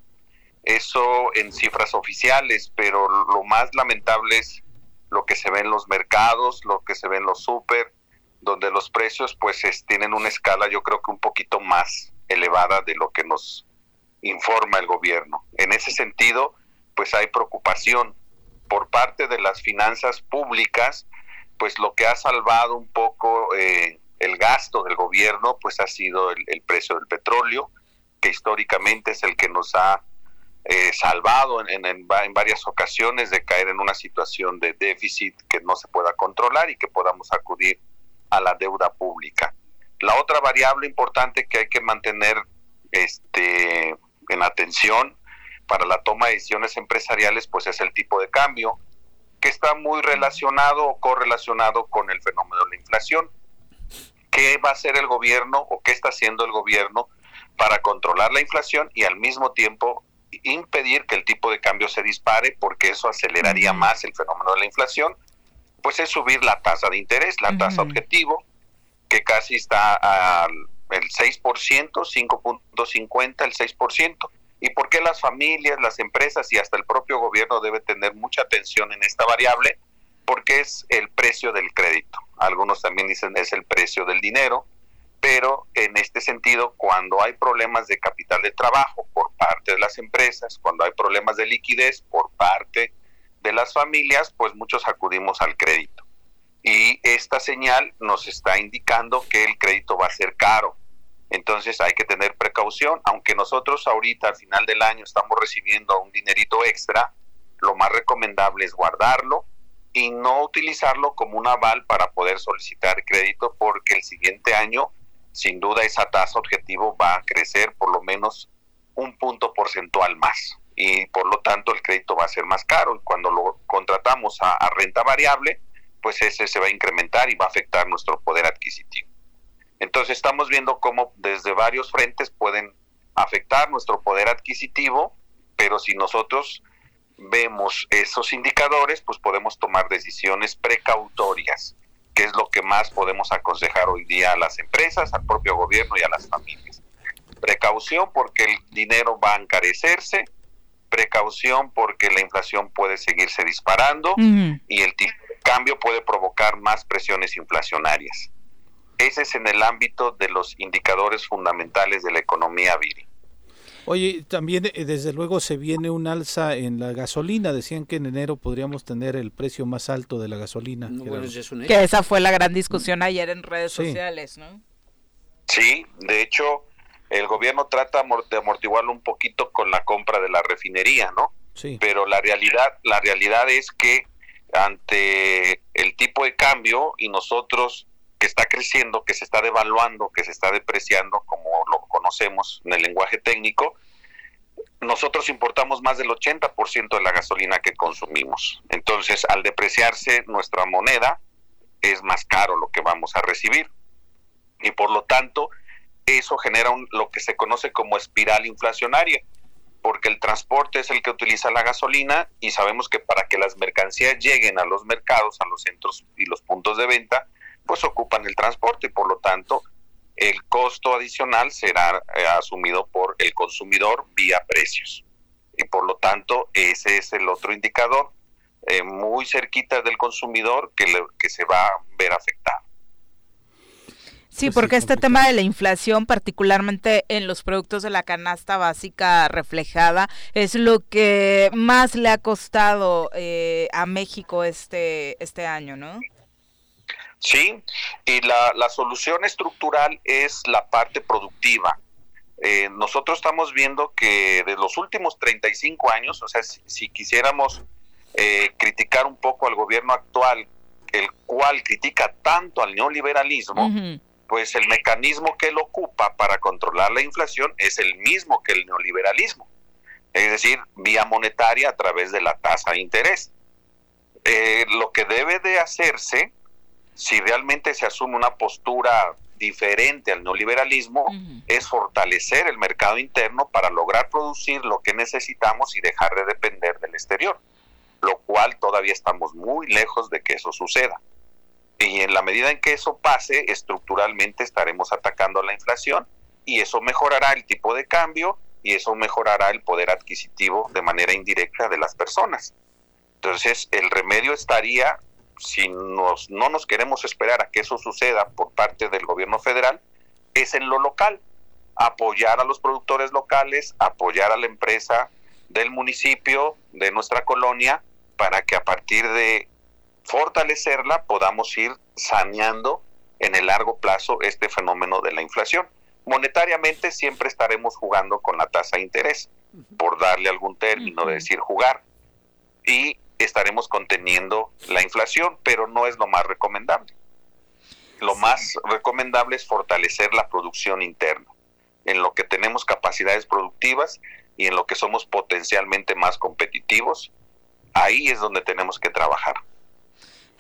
Eso en cifras oficiales, pero lo más lamentable es lo que se ve en los mercados, lo que se ve en los súper, donde los precios pues tienen una escala yo creo que un poquito más elevada de lo que nos informa el gobierno. En ese sentido, pues hay preocupación por parte de las finanzas públicas, pues lo que ha salvado un poco eh, el gasto del gobierno, pues ha sido el, precio del petróleo, que históricamente es el que nos ha eh, salvado en, en, varias ocasiones de caer en una situación de déficit que no se pueda controlar y que podamos acudir a la deuda pública. La otra variable importante que hay que mantener este, en atención para la toma de decisiones empresariales, pues es el tipo de cambio que está muy relacionado o correlacionado con el fenómeno de la inflación. ¿Qué va a hacer el gobierno o qué está haciendo el gobierno para controlar la inflación y al mismo tiempo impedir que el tipo de cambio se dispare porque eso aceleraría más el fenómeno de la inflación? Pues es subir la tasa de interés, la tasa objetivo, que casi está al el 6%, 5.50, el 6%. ¿Y por qué las familias, las empresas y hasta el propio gobierno debe tener mucha atención en esta variable? Porque es el precio del crédito. Algunos también dicen es el precio del dinero, pero en este sentido, cuando hay problemas de capital de trabajo por parte de las empresas, cuando hay problemas de liquidez por parte de las familias, pues muchos acudimos al crédito. Y esta señal nos está indicando que el crédito va a ser caro, entonces hay que tener precaución, aunque nosotros ahorita al final del año estamos recibiendo un dinerito extra, lo más recomendable es guardarlo y no utilizarlo como un aval para poder solicitar crédito porque el siguiente año sin duda esa tasa objetivo va a crecer por lo menos un punto porcentual más y por lo tanto el crédito va a ser más caro y cuando lo contratamos a, a renta variable pues ese se va a incrementar y va a afectar nuestro poder adquisitivo. Entonces estamos viendo cómo desde varios frentes pueden afectar nuestro poder adquisitivo, pero si nosotros vemos esos indicadores, pues podemos tomar decisiones precautorias, que es lo que más podemos aconsejar hoy día a las empresas, al propio gobierno y a las familias. Precaución porque el dinero va a encarecerse, precaución porque la inflación puede seguirse disparando y el tipo de cambio puede provocar más presiones inflacionarias. Ese es en el ámbito de los indicadores fundamentales de la economía, Viri. Oye, también eh, desde luego se viene un alza en la gasolina. Decían que en enero podríamos tener el precio más alto de la gasolina. que esa fue la gran discusión ayer en redes sociales, ¿no? Sí, de hecho, el gobierno trata de amortiguarlo un poquito con la compra de la refinería, ¿no? Sí. Pero la realidad, la realidad es que ante el tipo de cambio y nosotros que está creciendo, que se está devaluando, que se está depreciando, como lo conocemos en el lenguaje técnico, nosotros importamos más del 80% de la gasolina que consumimos. Entonces, al depreciarse nuestra moneda, es más caro lo que vamos a recibir. Y por lo tanto, eso genera lo que se conoce como espiral inflacionaria, porque el transporte es el que utiliza la gasolina y sabemos que para que las mercancías lleguen a los mercados, a los centros y los puntos de venta, pues ocupan el transporte y por lo tanto el costo adicional será eh, asumido por el consumidor vía precios. Y por lo tanto ese es el otro indicador eh, muy cerquita del consumidor que, que se va a ver afectado. Sí, pues porque este tema de la inflación, particularmente en los productos de la canasta básica reflejada, es lo que más le ha costado eh, a México este, este año, ¿no? Sí, y la, la solución estructural es la parte productiva. Eh, nosotros estamos viendo que de los últimos 35 años, o sea, si, quisiéramos eh, criticar un poco al gobierno actual, el cual critica tanto al neoliberalismo, pues el mecanismo que él ocupa para controlar la inflación es el mismo que el neoliberalismo, es decir, vía monetaria a través de la tasa de interés. Eh, lo que debe de hacerse, si realmente se asume una postura diferente al neoliberalismo, es fortalecer el mercado interno para lograr producir lo que necesitamos y dejar de depender del exterior, lo cual todavía estamos muy lejos de que eso suceda. Y en la medida en que eso pase, estructuralmente estaremos atacando a la inflación y eso mejorará el tipo de cambio y eso mejorará el poder adquisitivo de manera indirecta de las personas. Entonces, el remedio estaría, si nos, no nos queremos esperar a que eso suceda por parte del gobierno federal, es en lo local. Apoyar a los productores locales, apoyar a la empresa del municipio, de nuestra colonia, para que a partir de fortalecerla, podamos ir saneando en el largo plazo este fenómeno de la inflación. Monetariamente siempre estaremos jugando con la tasa de interés, por darle algún término de decir jugar, y estaremos conteniendo la inflación, pero no es lo más recomendable. Lo más recomendable es fortalecer la producción interna, en lo que tenemos capacidades productivas y en lo que somos potencialmente más competitivos. Ahí es donde tenemos que trabajar.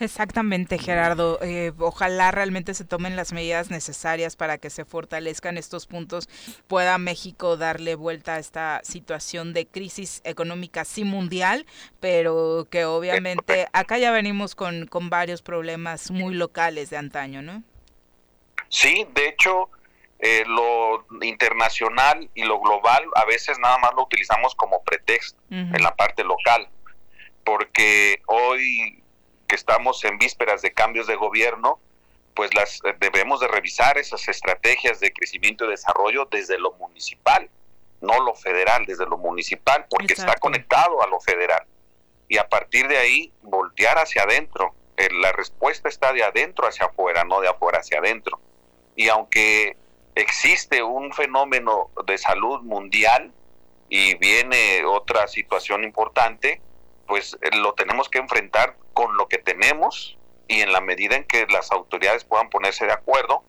Exactamente, Gerardo. Eh, ojalá realmente se tomen las medidas necesarias para que se fortalezcan estos puntos, pueda México darle vuelta a esta situación de crisis económica sí mundial, pero que obviamente acá ya venimos con, con varios problemas muy locales de antaño, ¿no? Sí, de hecho, eh, lo internacional y lo global a veces nada más lo utilizamos como pretexto en la parte local, porque hoy que estamos en vísperas de cambios de gobierno, pues las eh, debemos de revisar esas estrategias de crecimiento y desarrollo desde lo municipal, no lo federal, desde lo municipal, porque está conectado a lo federal. Y a partir de ahí, voltear hacia adentro. Eh, la respuesta está de adentro hacia afuera, no de afuera hacia adentro. Y aunque existe un fenómeno de salud mundial y viene otra situación importante, pues eh, lo tenemos que enfrentar con lo que tenemos y en la medida en que las autoridades puedan ponerse de acuerdo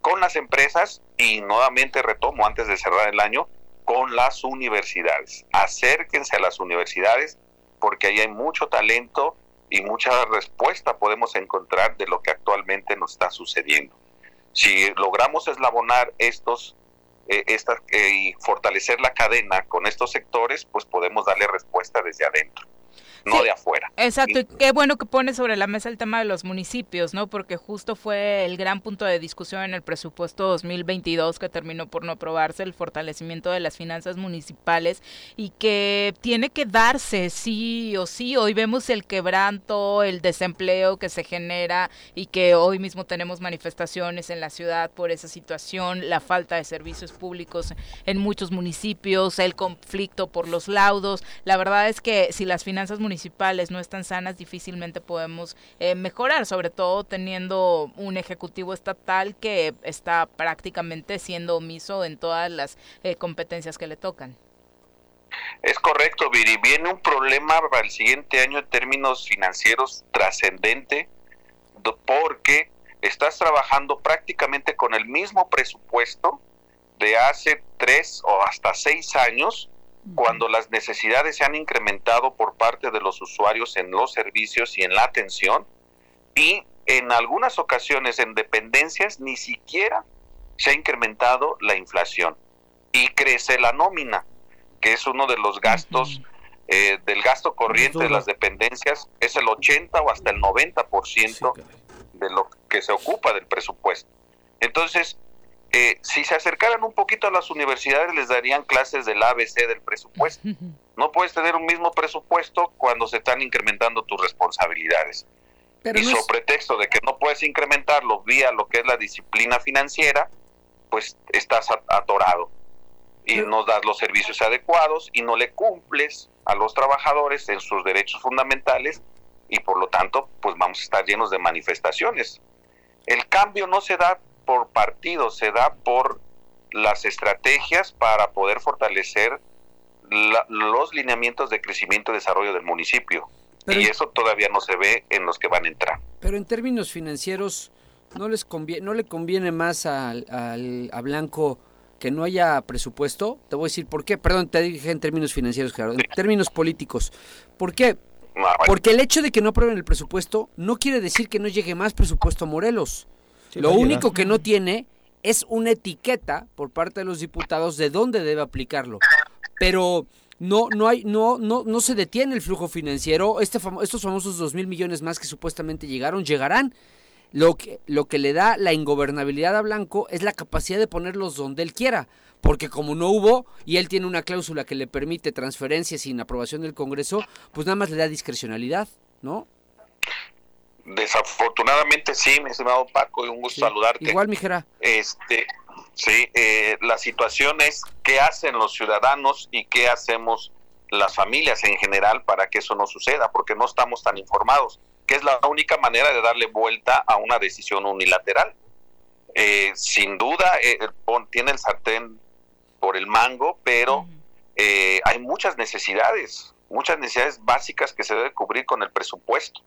con las empresas y nuevamente retomo antes de cerrar el año con las universidades. Acérquense a las universidades porque ahí hay mucho talento y mucha respuesta podemos encontrar de lo que actualmente nos está sucediendo. Si logramos eslabonar estos eh, eh, y fortalecer la cadena con estos sectores, pues podemos darle respuesta desde adentro no de afuera. Exacto, y qué bueno que pone sobre la mesa el tema de los municipios, ¿no? Porque justo fue el gran punto de discusión en el presupuesto 2022 que terminó por no aprobarse el fortalecimiento de las finanzas municipales y que tiene que darse sí o sí. Hoy vemos el quebranto, el desempleo que se genera y que hoy mismo tenemos manifestaciones en la ciudad por esa situación, la falta de servicios públicos en muchos municipios, el conflicto por los laudos. La verdad es que si las finanzas municipales municipales no están sanas, difícilmente podemos eh, mejorar, sobre todo teniendo un ejecutivo estatal que está prácticamente siendo omiso en todas las eh, competencias que le tocan. Es correcto, Viri. Viene un problema para el siguiente año en términos financieros trascendente porque estás trabajando prácticamente con el mismo presupuesto de hace tres o hasta seis años cuando las necesidades se han incrementado por parte de los usuarios en los servicios y en la atención y en algunas ocasiones en dependencias ni siquiera se ha incrementado la inflación. Y crece la nómina, que es uno de los gastos eh, del gasto corriente de las dependencias, es el 80 o hasta el 90% de lo que se ocupa del presupuesto. Entonces, eh, si se acercaran un poquito a las universidades les darían clases del ABC del presupuesto. No puedes tener un mismo presupuesto cuando se están incrementando tus responsabilidades. y sobre pretexto de que no puedes incrementarlo vía lo que es la disciplina financiera, pues estás atorado y no das los servicios adecuados y no le cumples a los trabajadores en sus derechos fundamentales y por lo tanto pues vamos a estar llenos de manifestaciones. El cambio no se da por partido, se da por las estrategias para poder fortalecer los lineamientos de crecimiento y desarrollo del municipio. y eso todavía no se ve en los que van a entrar. Pero en términos financieros, ¿no, les conviene, no le conviene más al, a Blanco que no haya presupuesto? Te voy a decir por qué. Perdón, te dije en términos financieros, claro. En términos políticos. ¿Por qué? Ah, Porque el hecho de que no aprueben el presupuesto no quiere decir que no llegue más presupuesto a Morelos. Lo único que no tiene es una etiqueta por parte de los diputados de dónde debe aplicarlo. Pero no no hay no no no se detiene el flujo financiero. Este estos famosos dos mil millones más que supuestamente llegaron llegarán. Lo que lo que le da la ingobernabilidad a Blanco es la capacidad de ponerlos donde él quiera, porque como no hubo y él tiene una cláusula que le permite transferencias sin aprobación del Congreso, pues nada más le da discrecionalidad, ¿no? Desafortunadamente sí, mi estimado Paco, y un gusto saludarte. Igual, mijera. Este, sí, eh, la situación es qué hacen los ciudadanos y qué hacemos las familias en general para que eso no suceda, porque no estamos tan informados, que es la única manera de darle vuelta a una decisión unilateral. Eh, sin duda, eh, tiene el sartén por el mango, pero hay muchas necesidades, muchas necesidades básicas que se debe cubrir con el presupuesto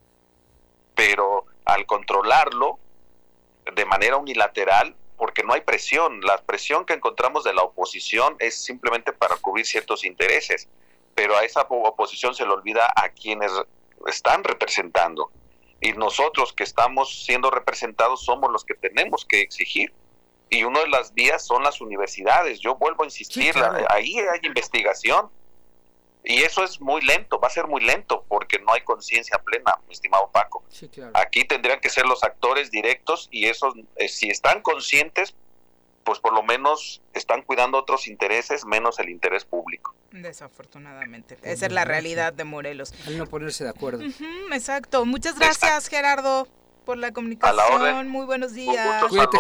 pero al controlarlo de manera unilateral, porque no hay presión, la presión que encontramos de la oposición es simplemente para cubrir ciertos intereses, pero a esa oposición se le olvida a quienes están representando. Y nosotros que estamos siendo representados somos los que tenemos que exigir. Y una de las vías son las universidades. Yo vuelvo a insistir, ahí hay investigación y eso es muy lento, va a ser muy lento porque no hay conciencia plena, mi estimado Paco. Aquí tendrían que ser los actores directos y esos, eh, si están conscientes, pues por lo menos están cuidando otros intereses menos el interés público. Desafortunadamente. Esa es la realidad de Morelos. Al no ponerse de acuerdo. exacto. Muchas gracias, Gerardo por la comunicación. Muy buenos días. Un Cuídate,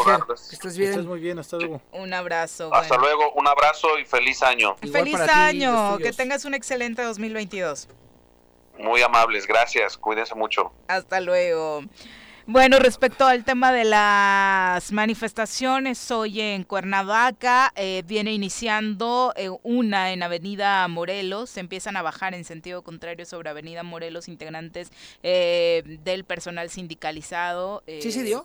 Estás bien. Estás muy bien, hasta luego. Un abrazo. Hasta luego, un abrazo y feliz año. feliz año, que tengas un excelente 2022. Muy amables, gracias, cuídense mucho. Hasta luego. Bueno, respecto al tema de las manifestaciones, hoy en Cuernavaca eh, viene iniciando eh, una en Avenida Morelos, se empiezan a bajar en sentido contrario sobre Avenida Morelos integrantes eh, del personal sindicalizado,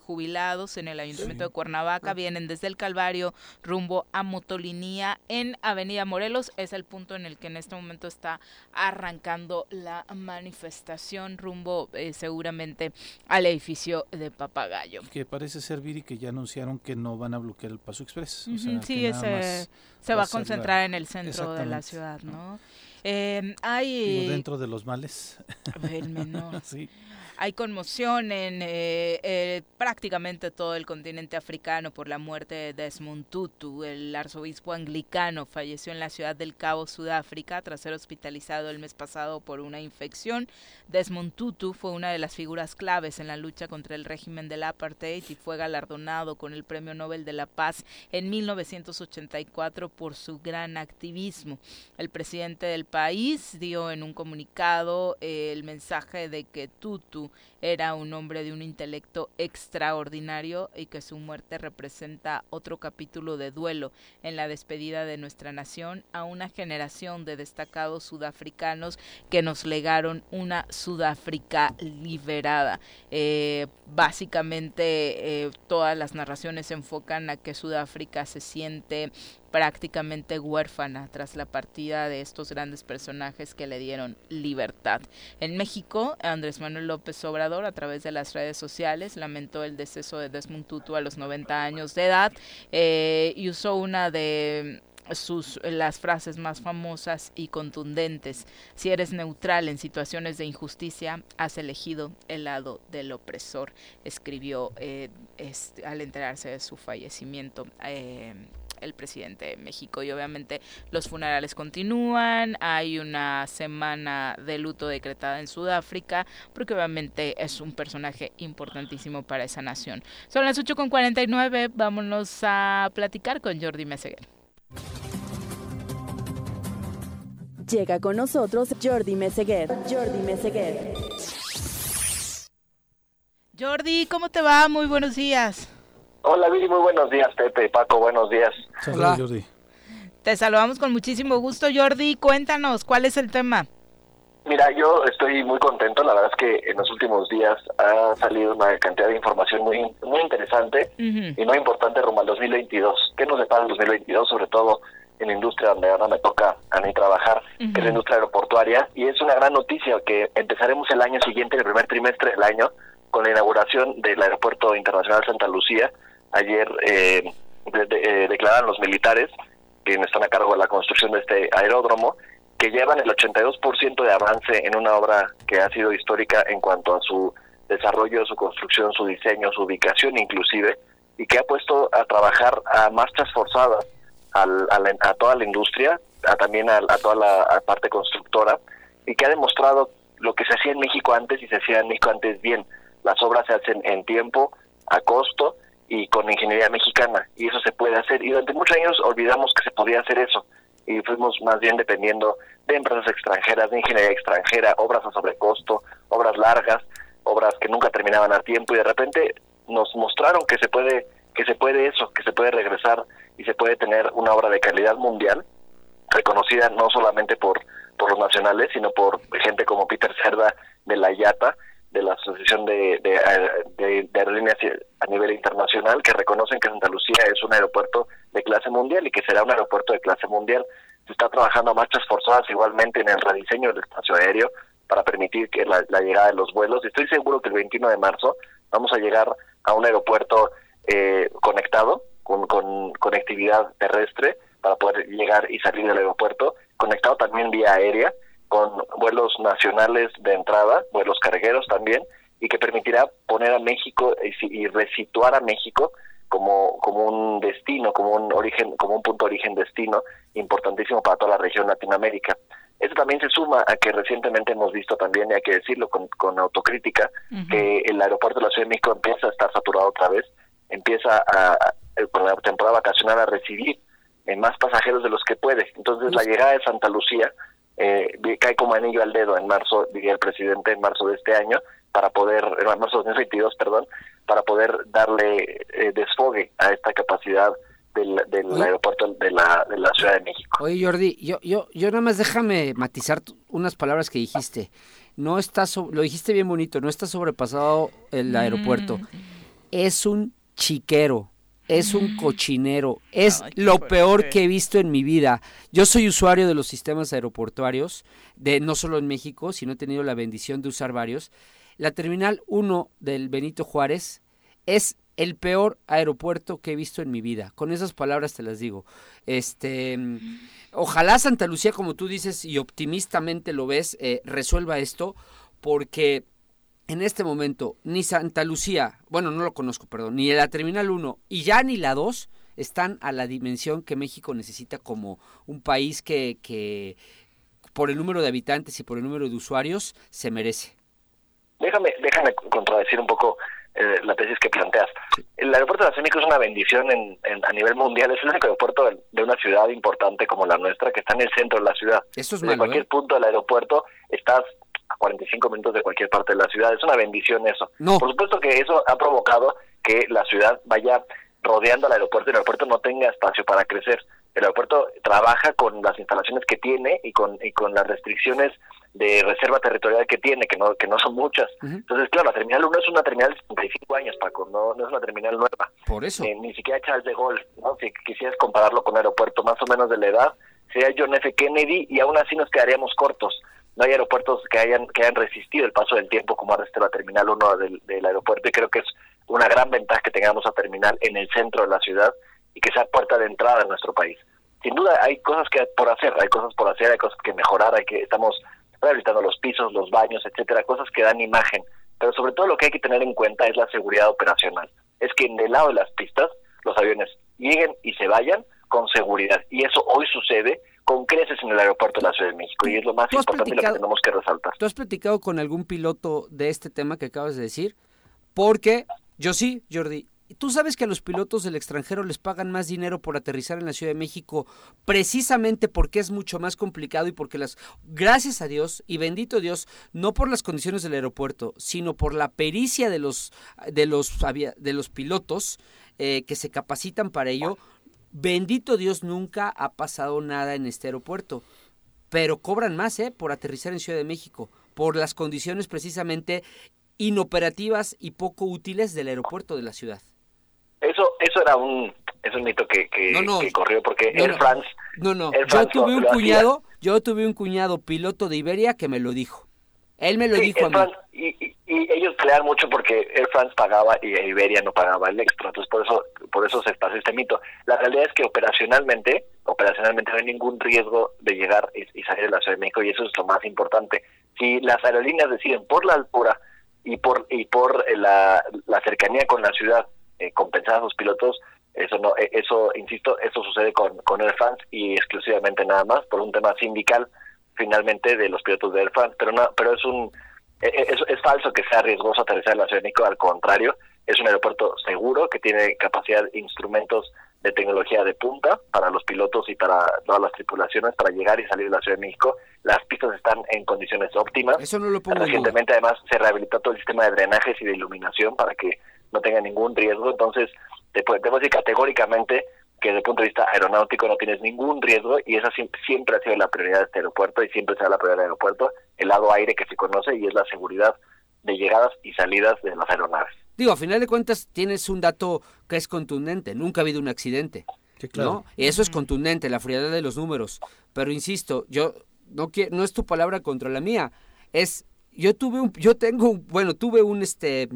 jubilados en el Ayuntamiento de Cuernavaca, vienen desde el Calvario rumbo a Motolinía en Avenida Morelos, es el punto en el que en este momento está arrancando la manifestación rumbo seguramente al edificio de Papagayo. Que parece ser, Viri, que ya anunciaron que no van a bloquear el Paso Express. sí, ese se va a concentrar en el centro de la ciudad, ¿no? Eh, hay... dentro de los males. El menor. sí. Hay conmoción en eh, eh, prácticamente todo el continente africano por la muerte de Desmond Tutu. El arzobispo anglicano falleció en la ciudad del Cabo, Sudáfrica, tras ser hospitalizado el mes pasado por una infección. Desmond Tutu fue una de las figuras claves en la lucha contra el régimen del apartheid y fue galardonado con el Premio Nobel de la Paz en 1984 por su gran activismo. El presidente del país dio en un comunicado eh, el mensaje de que Tutu era un hombre de un intelecto extraordinario y que su muerte representa otro capítulo de duelo en la despedida de nuestra nación a una generación de destacados sudafricanos que nos legaron una Sudáfrica liberada. Eh, básicamente eh, todas las narraciones se enfocan a que Sudáfrica se siente prácticamente huérfana tras la partida de estos grandes personajes que le dieron libertad. En México, Andrés Manuel López Obrador, a través de las redes sociales, lamentó el deceso de Desmond Tutu a los 90 años de edad eh, y usó una de sus las frases más famosas y contundentes. Si eres neutral en situaciones de injusticia, has elegido el lado del opresor, escribió eh, al enterarse de su fallecimiento. Eh, el presidente de México. Y obviamente los funerales continúan, hay una semana de luto decretada en Sudáfrica, porque obviamente es un personaje importantísimo para esa nación. Son las 8.49, vámonos a platicar con Jordi Meseguer. Llega con nosotros Jordi Meseguer. Jordi Meseguer. Jordi, ¿cómo te va? Muy buenos días. Hola Viri, muy buenos días Pepe, Paco, buenos días. Hola Jordi. Te saludamos con muchísimo gusto Jordi, cuéntanos, ¿cuál es el tema? Mira, yo estoy muy contento, la verdad es que en los últimos días ha salido una cantidad de información muy muy interesante y muy importante rumbo al 2022. ¿Qué nos depara el 2022? Sobre todo en la industria donde ahora me toca a mí trabajar, que es la industria aeroportuaria, y es una gran noticia que empezaremos el año siguiente, el primer trimestre del año, con la inauguración del Aeropuerto Internacional Santa Lucía, Ayer eh, eh, declararon los militares, que están a cargo de la construcción de este aeródromo, que llevan el 82% de avance en una obra que ha sido histórica en cuanto a su desarrollo, su construcción, su diseño, su ubicación inclusive, y que ha puesto a trabajar a marchas forzadas al, a, toda la industria, a, también a, toda la parte constructora, y que ha demostrado lo que se hacía en México antes y se hacía en México antes bien. Las obras se hacen en tiempo, a costo, y con ingeniería mexicana y eso se puede hacer. Y durante muchos años olvidamos que se podía hacer eso y fuimos más bien dependiendo de empresas extranjeras, de ingeniería extranjera, obras a sobrecosto, obras largas, obras que nunca terminaban a tiempo y de repente nos mostraron que se puede que se puede eso, que se puede regresar y se puede tener una obra de calidad mundial reconocida no solamente por por los nacionales, sino por gente como Peter Cerda de la IATA de la Asociación de, de, Aerolíneas a nivel internacional que reconocen que Santa Lucía es un aeropuerto de clase mundial y que será un aeropuerto de clase mundial. Se está trabajando a marchas forzadas igualmente en el rediseño del espacio aéreo para permitir que la, llegada de los vuelos. Estoy seguro que el 21 de marzo vamos a llegar a un aeropuerto eh, conectado, con, con conectividad terrestre, para poder llegar y salir del aeropuerto, conectado también vía aérea con vuelos nacionales de entrada, vuelos cargueros también, y que permitirá poner a México y, resituar a México como, como un destino, como un origen, como un punto de origen destino importantísimo para toda la región Latinoamérica. Eso también se suma a que recientemente hemos visto también, y hay que decirlo con, con autocrítica, que el aeropuerto de la Ciudad de México empieza a estar saturado otra vez, empieza a, con la temporada vacacional a recibir eh, más pasajeros de los que puede. Entonces la llegada de Santa Lucía eh, cae como anillo al dedo en marzo, diría el presidente, en marzo de este año, para poder, en marzo de 2022, perdón, para poder darle eh, desfogue a esta capacidad del, del aeropuerto de la, de la Ciudad de México. Oye Jordi, yo, yo, yo nada más déjame matizar unas palabras que dijiste. No está, lo dijiste bien bonito, no está sobrepasado el aeropuerto. Mm. Es un chiquero es un mm. cochinero, es lo peor que he visto en mi vida. Yo soy usuario de los sistemas aeroportuarios, de no solo en México, sino he tenido la bendición de usar varios. La Terminal 1 del Benito Juárez es el peor aeropuerto que he visto en mi vida. Con esas palabras te las digo. Este, ojalá Santa Lucía, como tú dices y optimistamente lo ves, eh, resuelva esto, porque en este momento ni Santa Lucía, bueno, no lo conozco, perdón, ni la Terminal 1 y ya ni la 2 están a la dimensión que México necesita como un país que, que por el número de habitantes y por el número de usuarios se merece. Déjame, déjame contradecir un poco eh, la tesis que planteas. El aeropuerto de la México es una bendición en, a nivel mundial. Es el único aeropuerto de, una ciudad importante como la nuestra, que está en el centro de la ciudad. Eso es malo, cualquier ¿eh? punto del aeropuerto estás a 45 minutos de cualquier parte de la ciudad. Es una bendición eso. Por supuesto que eso ha provocado que la ciudad vaya rodeando al aeropuerto y el aeropuerto no tenga espacio para crecer. El aeropuerto trabaja con las instalaciones que tiene y con, y con las restricciones de reserva territorial que tiene, que no que no son muchas. Entonces, claro, la Terminal 1 es una terminal de 55 años, Paco, no, no es una terminal nueva. Por eso. Eh, ni siquiera Charles de Gaulle, ¿no? si quisieras compararlo con un aeropuerto más o menos de la edad, sería John F. Kennedy y aún así nos quedaríamos cortos no hay aeropuertos que hayan que hayan resistido el paso del tiempo como ahora la terminal 1 del, aeropuerto y creo que es una gran ventaja que tengamos a terminal en el centro de la ciudad y que sea puerta de entrada en nuestro país. Sin duda hay cosas que por hacer, hay cosas por hacer, hay cosas que mejorar, hay que estamos rehabilitando los pisos, los baños, etcétera, cosas que dan imagen, pero sobre todo lo que hay que tener en cuenta es la seguridad operacional. Es que en el lado de las pistas los aviones lleguen y se vayan con seguridad y eso hoy sucede con creces en el aeropuerto de la Ciudad de México y es lo más importante y lo que tenemos que resaltar. ¿Tú has platicado con algún piloto de este tema que acabas de decir? Porque yo sí, Jordi. ¿Tú sabes que a los pilotos del extranjero les pagan más dinero por aterrizar en la Ciudad de México precisamente porque es mucho más complicado y porque las, gracias a Dios y bendito Dios, no por las condiciones del aeropuerto, sino por la pericia de los, de los, de los pilotos eh, que se capacitan para ello, Bendito Dios, nunca ha pasado nada en este aeropuerto. Pero cobran más, ¿eh? Por aterrizar en Ciudad de México, por las condiciones precisamente inoperativas y poco útiles del aeropuerto de la ciudad. Eso, eso era un, es un mito que, que, corrió porque no, Air France. No, no, yo tuve un cuñado, yo tuve un cuñado piloto de Iberia que me lo dijo. Él me lo dijo a mí. y, y ellos pelean mucho porque Air France pagaba y Iberia no pagaba el extra, entonces por eso por eso se pasa este mito. La realidad es que operacionalmente, operacionalmente no hay ningún riesgo de llegar y, salir de la Ciudad de México y eso es lo más importante. Si las aerolíneas deciden por la altura y por y por eh, la, cercanía con la ciudad eh, compensar a sus pilotos, eso no eh, eso insisto, eso sucede con con Air France y exclusivamente nada más por un tema sindical finalmente de los pilotos de Air France, pero no pero es un eh, eh, es, es, falso que sea riesgoso aterrizar en la Ciudad de México, al contrario, es un aeropuerto seguro que tiene capacidad, instrumentos de tecnología de punta para los pilotos y para todas las tripulaciones para llegar y salir de la Ciudad de México. Las pistas están en condiciones óptimas. Eso no lo pongo Recientemente, además, se rehabilitó todo el sistema de drenajes y de iluminación para que no tenga ningún riesgo. Entonces, te puedo decir categóricamente que desde el punto de vista aeronáutico no tienes ningún riesgo y esa siempre, ha sido la prioridad de este aeropuerto y siempre será la prioridad del aeropuerto, el lado aire que se conoce y es la seguridad de llegadas y salidas de las aeronaves. Digo, a final de cuentas tienes un dato que es contundente, nunca ha habido un accidente. ¿no? Y eso es contundente, la frialdad de los números. Pero insisto, yo no quiero, no es tu palabra contra la mía, es yo tuve un yo tengo bueno, tuve un este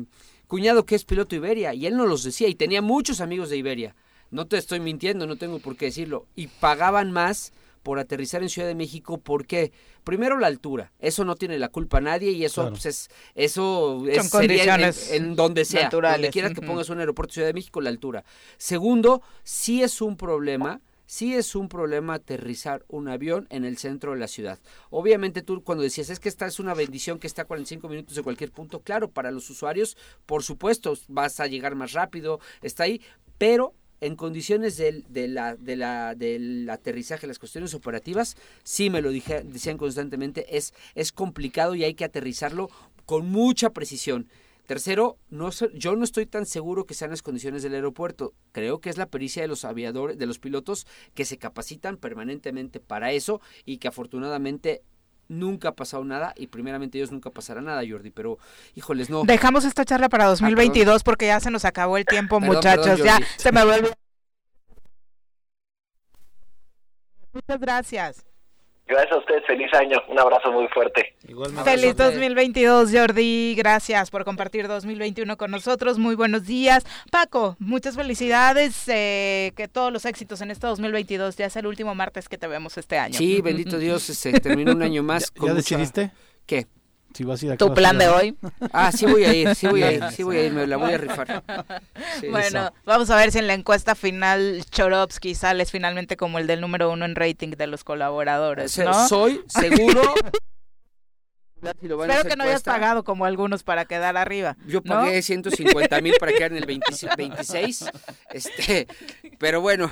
cuñado que es piloto Iberia y él no los decía y tenía muchos amigos de Iberia no te estoy mintiendo, no tengo por qué decirlo. Y pagaban más por aterrizar en Ciudad de México porque primero la altura, eso no tiene la culpa a nadie y eso pues es eso es, sería en, donde sea, donde quieras que pongas un aeropuerto Ciudad de México la altura. Segundo, sí es un problema sí es un problema aterrizar un avión en el centro de la ciudad. Obviamente tú cuando decías es que esta es una bendición que está a 45 minutos de cualquier punto, claro, para los usuarios, por supuesto, vas a llegar más rápido, está ahí, pero en condiciones del, de la, de la, del aterrizaje, las cuestiones operativas, sí me lo decían constantemente, es, es complicado y hay que aterrizarlo con mucha precisión. Tercero, no, yo no estoy tan seguro que sean las condiciones del aeropuerto. Creo que es la pericia de los aviadores, de los pilotos que se capacitan permanentemente para eso y que afortunadamente nunca ha pasado nada y primeramente ellos nunca pasará nada, Jordi, pero híjoles, no. Dejamos esta charla para 2022 porque ya se nos acabó el tiempo, muchachos, ya se me vuelve. Muchas gracias. Gracias a usted, feliz año, un abrazo muy fuerte. Feliz 2022, Jordi, gracias por compartir 2021 con nosotros, muy buenos días. Paco, muchas felicidades, eh, que todos los éxitos en este 2022, ya es el último martes que te vemos este año. Sí, bendito Dios, se terminó un año más. ¿Ya, con decidiste? ¿Qué? ¿Tu plan de hoy? Ah, sí voy a ir, sí voy a ir, sí voy a ir, me la voy a rifar. bueno, vamos a ver si en la encuesta final Chorovsky sales finalmente como el del número uno en rating de los colaboradores, ¿no? Soy seguro... Espero que no hayas pagado como algunos para quedar arriba. Yo pagué 150 mil para quedar en el 26, este, pero bueno,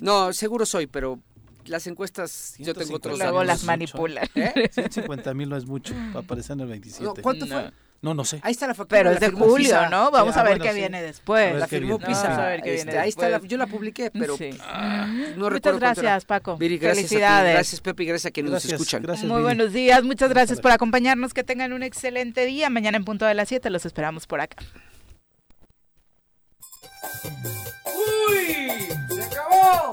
no, seguro soy, pero las encuestas yo tengo otros Luego las manipulan. ¿Eh? 150 mil no es mucho para aparecer en el 27. ¿Cuánto fue? No, no sé. Ahí está la factura. Pero es de julio, ¿no? Vamos a ver qué viene después. La firmó Pisa. Vamos a ver qué viene Ahí está, yo la publiqué, pero no Muchas gracias, Paco. gracias Felicidades. gracias, Pepe, y gracias a quienes nos escuchan. Muy buenos días, muchas gracias por acompañarnos. Que tengan un excelente día. Mañana en punto de las 7 los esperamos por acá. ¡Uy! ¡Se acabó!